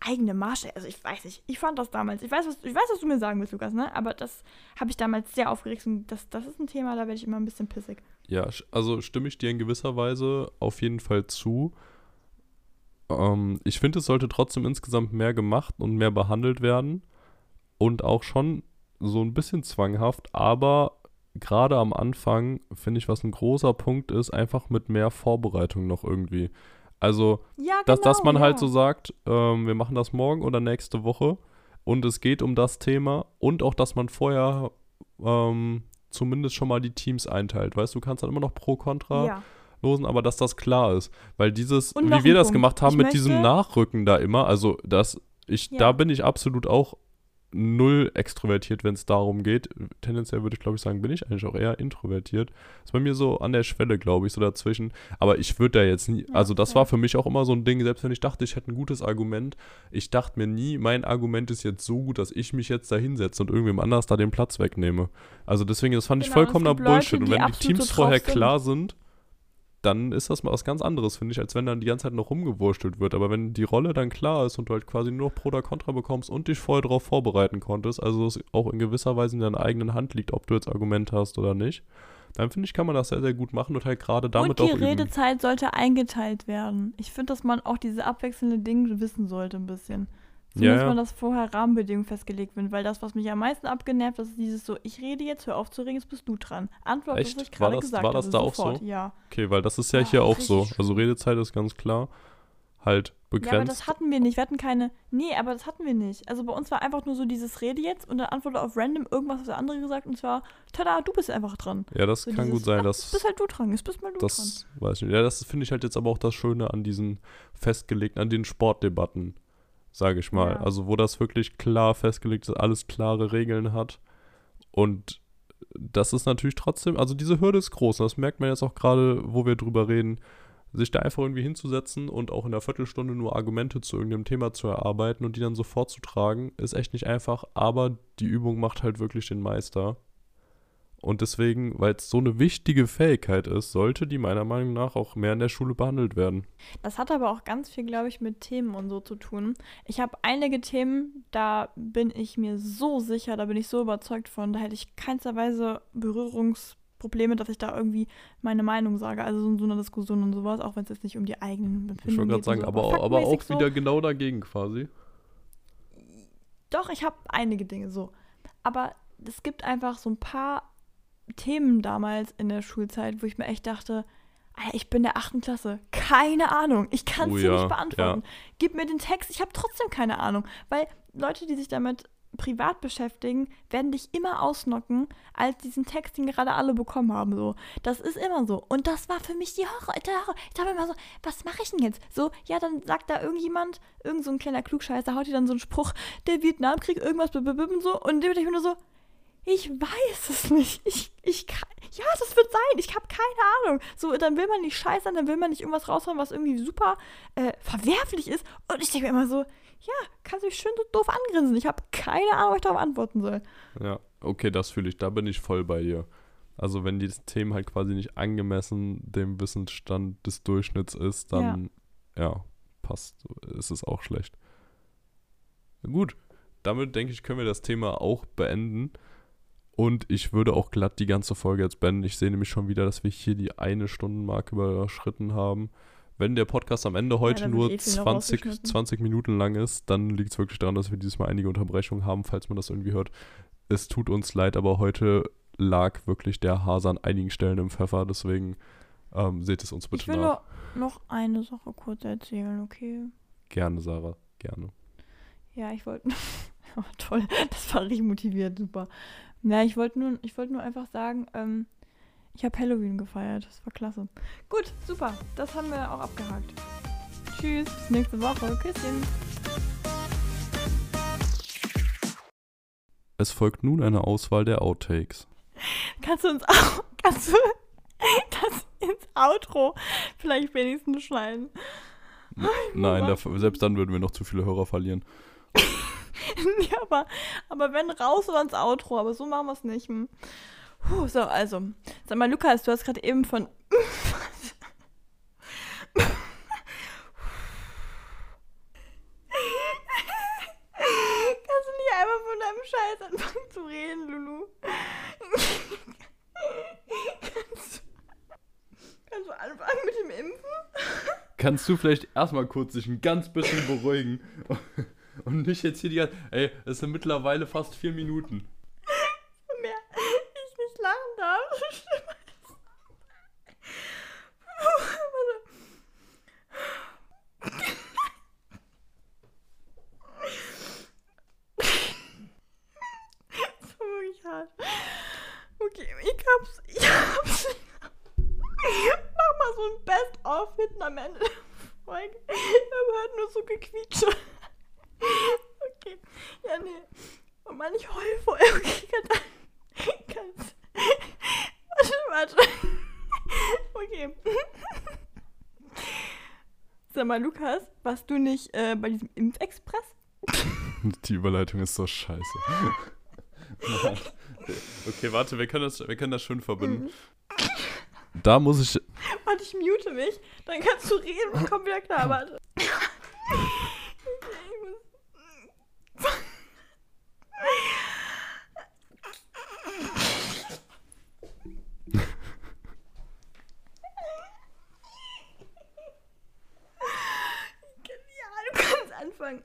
eigene Marsche, also ich weiß nicht, ich fand das damals, ich weiß, was, ich weiß, was du mir sagen willst, Lukas, ne? Aber das habe ich damals sehr aufgeregt und das, das ist ein Thema, da werde ich immer ein bisschen pissig. Ja, also stimme ich dir in gewisser Weise auf jeden Fall zu. Ähm, ich finde, es sollte trotzdem insgesamt mehr gemacht und mehr behandelt werden. Und auch schon so ein bisschen zwanghaft, aber gerade am Anfang finde ich, was ein großer Punkt ist, einfach mit mehr Vorbereitung noch irgendwie. Also, ja, genau, dass, dass man ja. halt so sagt, ähm, wir machen das morgen oder nächste Woche und es geht um das Thema und auch, dass man vorher ähm, zumindest schon mal die Teams einteilt. Weißt du, du kannst dann immer noch pro Contra Ja. losen, aber dass das klar ist. Weil dieses, wie wir das Punkt. gemacht haben Ich mit diesem Nachrücken da immer, also das, ich, da bin ich absolut auch null extrovertiert, wenn es darum geht. Tendenziell würde ich, glaube ich, sagen, bin ich eigentlich auch eher introvertiert. Ist bei mir so an der Schwelle, glaube ich, so dazwischen. Aber ich würde da jetzt nie, also das war für mich auch immer so ein Ding, selbst wenn ich dachte, ich hätte ein gutes Argument, ich dachte mir nie, mein Argument ist jetzt so gut, dass ich mich jetzt da hinsetze und irgendwem anders da den Platz wegnehme. Also deswegen, das fand ich Genau, es vollkommener Leute, Bullshit. Und wenn die Teams vorher sind. klar sind, dann ist das mal was ganz anderes, finde ich, als wenn dann die ganze Zeit noch rumgewurstelt wird. Aber wenn die Rolle dann klar ist und du halt quasi nur noch Pro oder Contra bekommst und dich vorher darauf vorbereiten konntest, also es auch in gewisser Weise in deiner eigenen Hand liegt, ob du jetzt Argumente hast oder nicht, dann finde ich, kann man das sehr, sehr gut machen und halt gerade damit und die auch üben. Redezeit sollte eingeteilt werden. Ich finde, dass man auch diese abwechselnden Dinge wissen sollte ein bisschen. So Ja, muss ja. man, dass vorher Rahmenbedingungen festgelegt werden, weil das, was mich am meisten abgenervt, das ist dieses so, ich rede jetzt, hör auf zu reden, jetzt bist du dran. Antwort, Echt? was ich gerade das- gesagt war das da auch sofort. so? Ja. Okay, weil das ist ja Ah, hier auch so. Also Redezeit ist ganz klar halt ja, aber begrenzt. das hatten wir nicht. Wir hatten keine. Nee, aber das hatten wir nicht. Also bei uns war einfach nur so dieses Rede jetzt und dann antworte auf random irgendwas, was der andere gesagt und zwar, tada, du bist einfach dran. Ja, das So kann dieses, gut sein, Jetzt bist halt du dran, jetzt bist mal du dran. das weiß ich nicht. Ja, das finde ich halt jetzt aber auch das Schöne an diesen festgelegten, an den Sportdebatten, sage ich mal. Ja. Also wo das wirklich klar festgelegt ist, alles klare Regeln hat und das ist natürlich trotzdem, also diese Hürde ist groß. Und das merkt man jetzt auch gerade, wo wir drüber reden, sich da einfach irgendwie hinzusetzen und auch in einer Viertelstunde nur Argumente zu irgendeinem Thema zu erarbeiten und die dann sofort zu tragen, ist echt nicht einfach, aber die Übung macht halt wirklich den Meister. Und deswegen, weil es so eine wichtige Fähigkeit ist, sollte die meiner Meinung nach auch mehr in der Schule behandelt werden. Das hat aber auch ganz viel, glaube ich, mit Themen und so zu tun. Ich habe einige Themen, da bin ich mir so sicher, da bin ich so überzeugt von, da hätte ich keinsterweise Berührungsprobleme, dass ich da irgendwie meine Meinung sage. Also so in so einer Diskussion und sowas, auch wenn es jetzt nicht um die eigenen Ich Empfindungen wollte gerade geht. sagen, so. aber, auch- aber auch faktmäßig so, wieder genau dagegen quasi. Doch, ich habe einige Dinge so. Aber es gibt einfach so ein paar Themen damals in der Schulzeit, wo ich mir echt dachte, Alter, ich bin in der achten Klasse. Keine Ahnung. Ich kann es Oh dir ja, nicht beantworten. Gib mir den Text, ich habe trotzdem keine Ahnung. Weil Leute, die sich damit privat beschäftigen, werden dich immer ausnocken, als diesen Text, den gerade alle bekommen haben. So. Das ist immer so. Und das war für mich die Horror. Der Horror. Ich dachte immer so, was mache ich denn jetzt? So, ja, dann sagt da irgendjemand, irgend so ein kleiner Klugscheißer, haut dir dann so einen Spruch, der Vietnamkrieg, irgendwas, und so. Und dem denke ich mir nur so, ich weiß es nicht. Ich, ich kann, ja, das wird sein. Ich habe keine Ahnung. So, dann will man nicht scheißern, dann will man nicht irgendwas raushauen, was irgendwie super äh, verwerflich ist. Und ich denke mir immer so, ja, kannst du mich schön so doof angrinsen. Ich habe keine Ahnung, was ich darauf antworten soll. Ja, okay, das fühle ich. Da bin ich voll bei dir. Also wenn die Themen halt quasi nicht angemessen dem Wissensstand des Durchschnitts ist, dann ja, passt. Ist es auch schlecht. Gut, damit denke ich, können wir das Thema auch beenden. Und ich würde auch glatt die ganze Folge jetzt beenden. Ich sehe nämlich schon wieder, dass wir hier die eine Stundenmarke überschritten haben. Wenn der Podcast am Ende heute wird nur eh viel noch 20, rausgeschnitten. 20 Minuten lang ist, dann liegt es wirklich daran, dass wir dieses Mal einige Unterbrechungen haben, falls man das irgendwie hört. Es tut uns leid, aber heute lag wirklich der Hase an einigen Stellen im Pfeffer, deswegen ähm, seht es uns bitte ich will nach. nur noch eine Sache kurz erzählen, okay? Gerne, Sarah, gerne. Ja, ich wollte. oh, toll, das war richtig motiviert, super. Ja, ich wollte nur, ich wollte nur einfach sagen, ähm, ich habe Halloween gefeiert. Das war klasse. Gut, super. Das haben wir auch abgehakt. Tschüss, bis nächste Woche. Küsschen. Es folgt nun eine Auswahl der Outtakes. Kannst du uns auch, kannst du das ins Outro vielleicht wenigstens schneiden? Nein, dafür, selbst dann würden wir noch zu viele Hörer verlieren. ja, aber, aber wenn raus oder ins Outro, aber so machen wir es nicht. Hm. Puh, so, also. Sag mal, Lukas, du hast gerade eben von. Kannst du nicht einmal von deinem Scheiß anfangen zu reden, Lulu? kannst, du, anfangen mit dem Impfen? Kannst du vielleicht erstmal kurz dich ein ganz bisschen beruhigen? Nicht jetzt hier die ganze. Ey, es sind mittlerweile fast vier Minuten. Mehr ich nicht lachen darf. Das war wirklich hart. Okay, ich hab's. Ich hab's. Mach mal so ein Best-of hinten am Ende der Folge. Man hört nur so gequietsche. Okay. Ja, nee. Oh Mann, ich heul vorher. Okay, kann, kannst. Warte, warte. Okay. Sag mal, Lukas, nicht äh, bei diesem Impfexpress? Die Überleitung ist so scheiße. okay, warte, wir können das, wir können das schön verbinden. Da muss ich. Warte, ich mute mich. Dann kannst du reden und komm wieder klar, warte. Okay, ich muss. Ja, du kannst anfangen.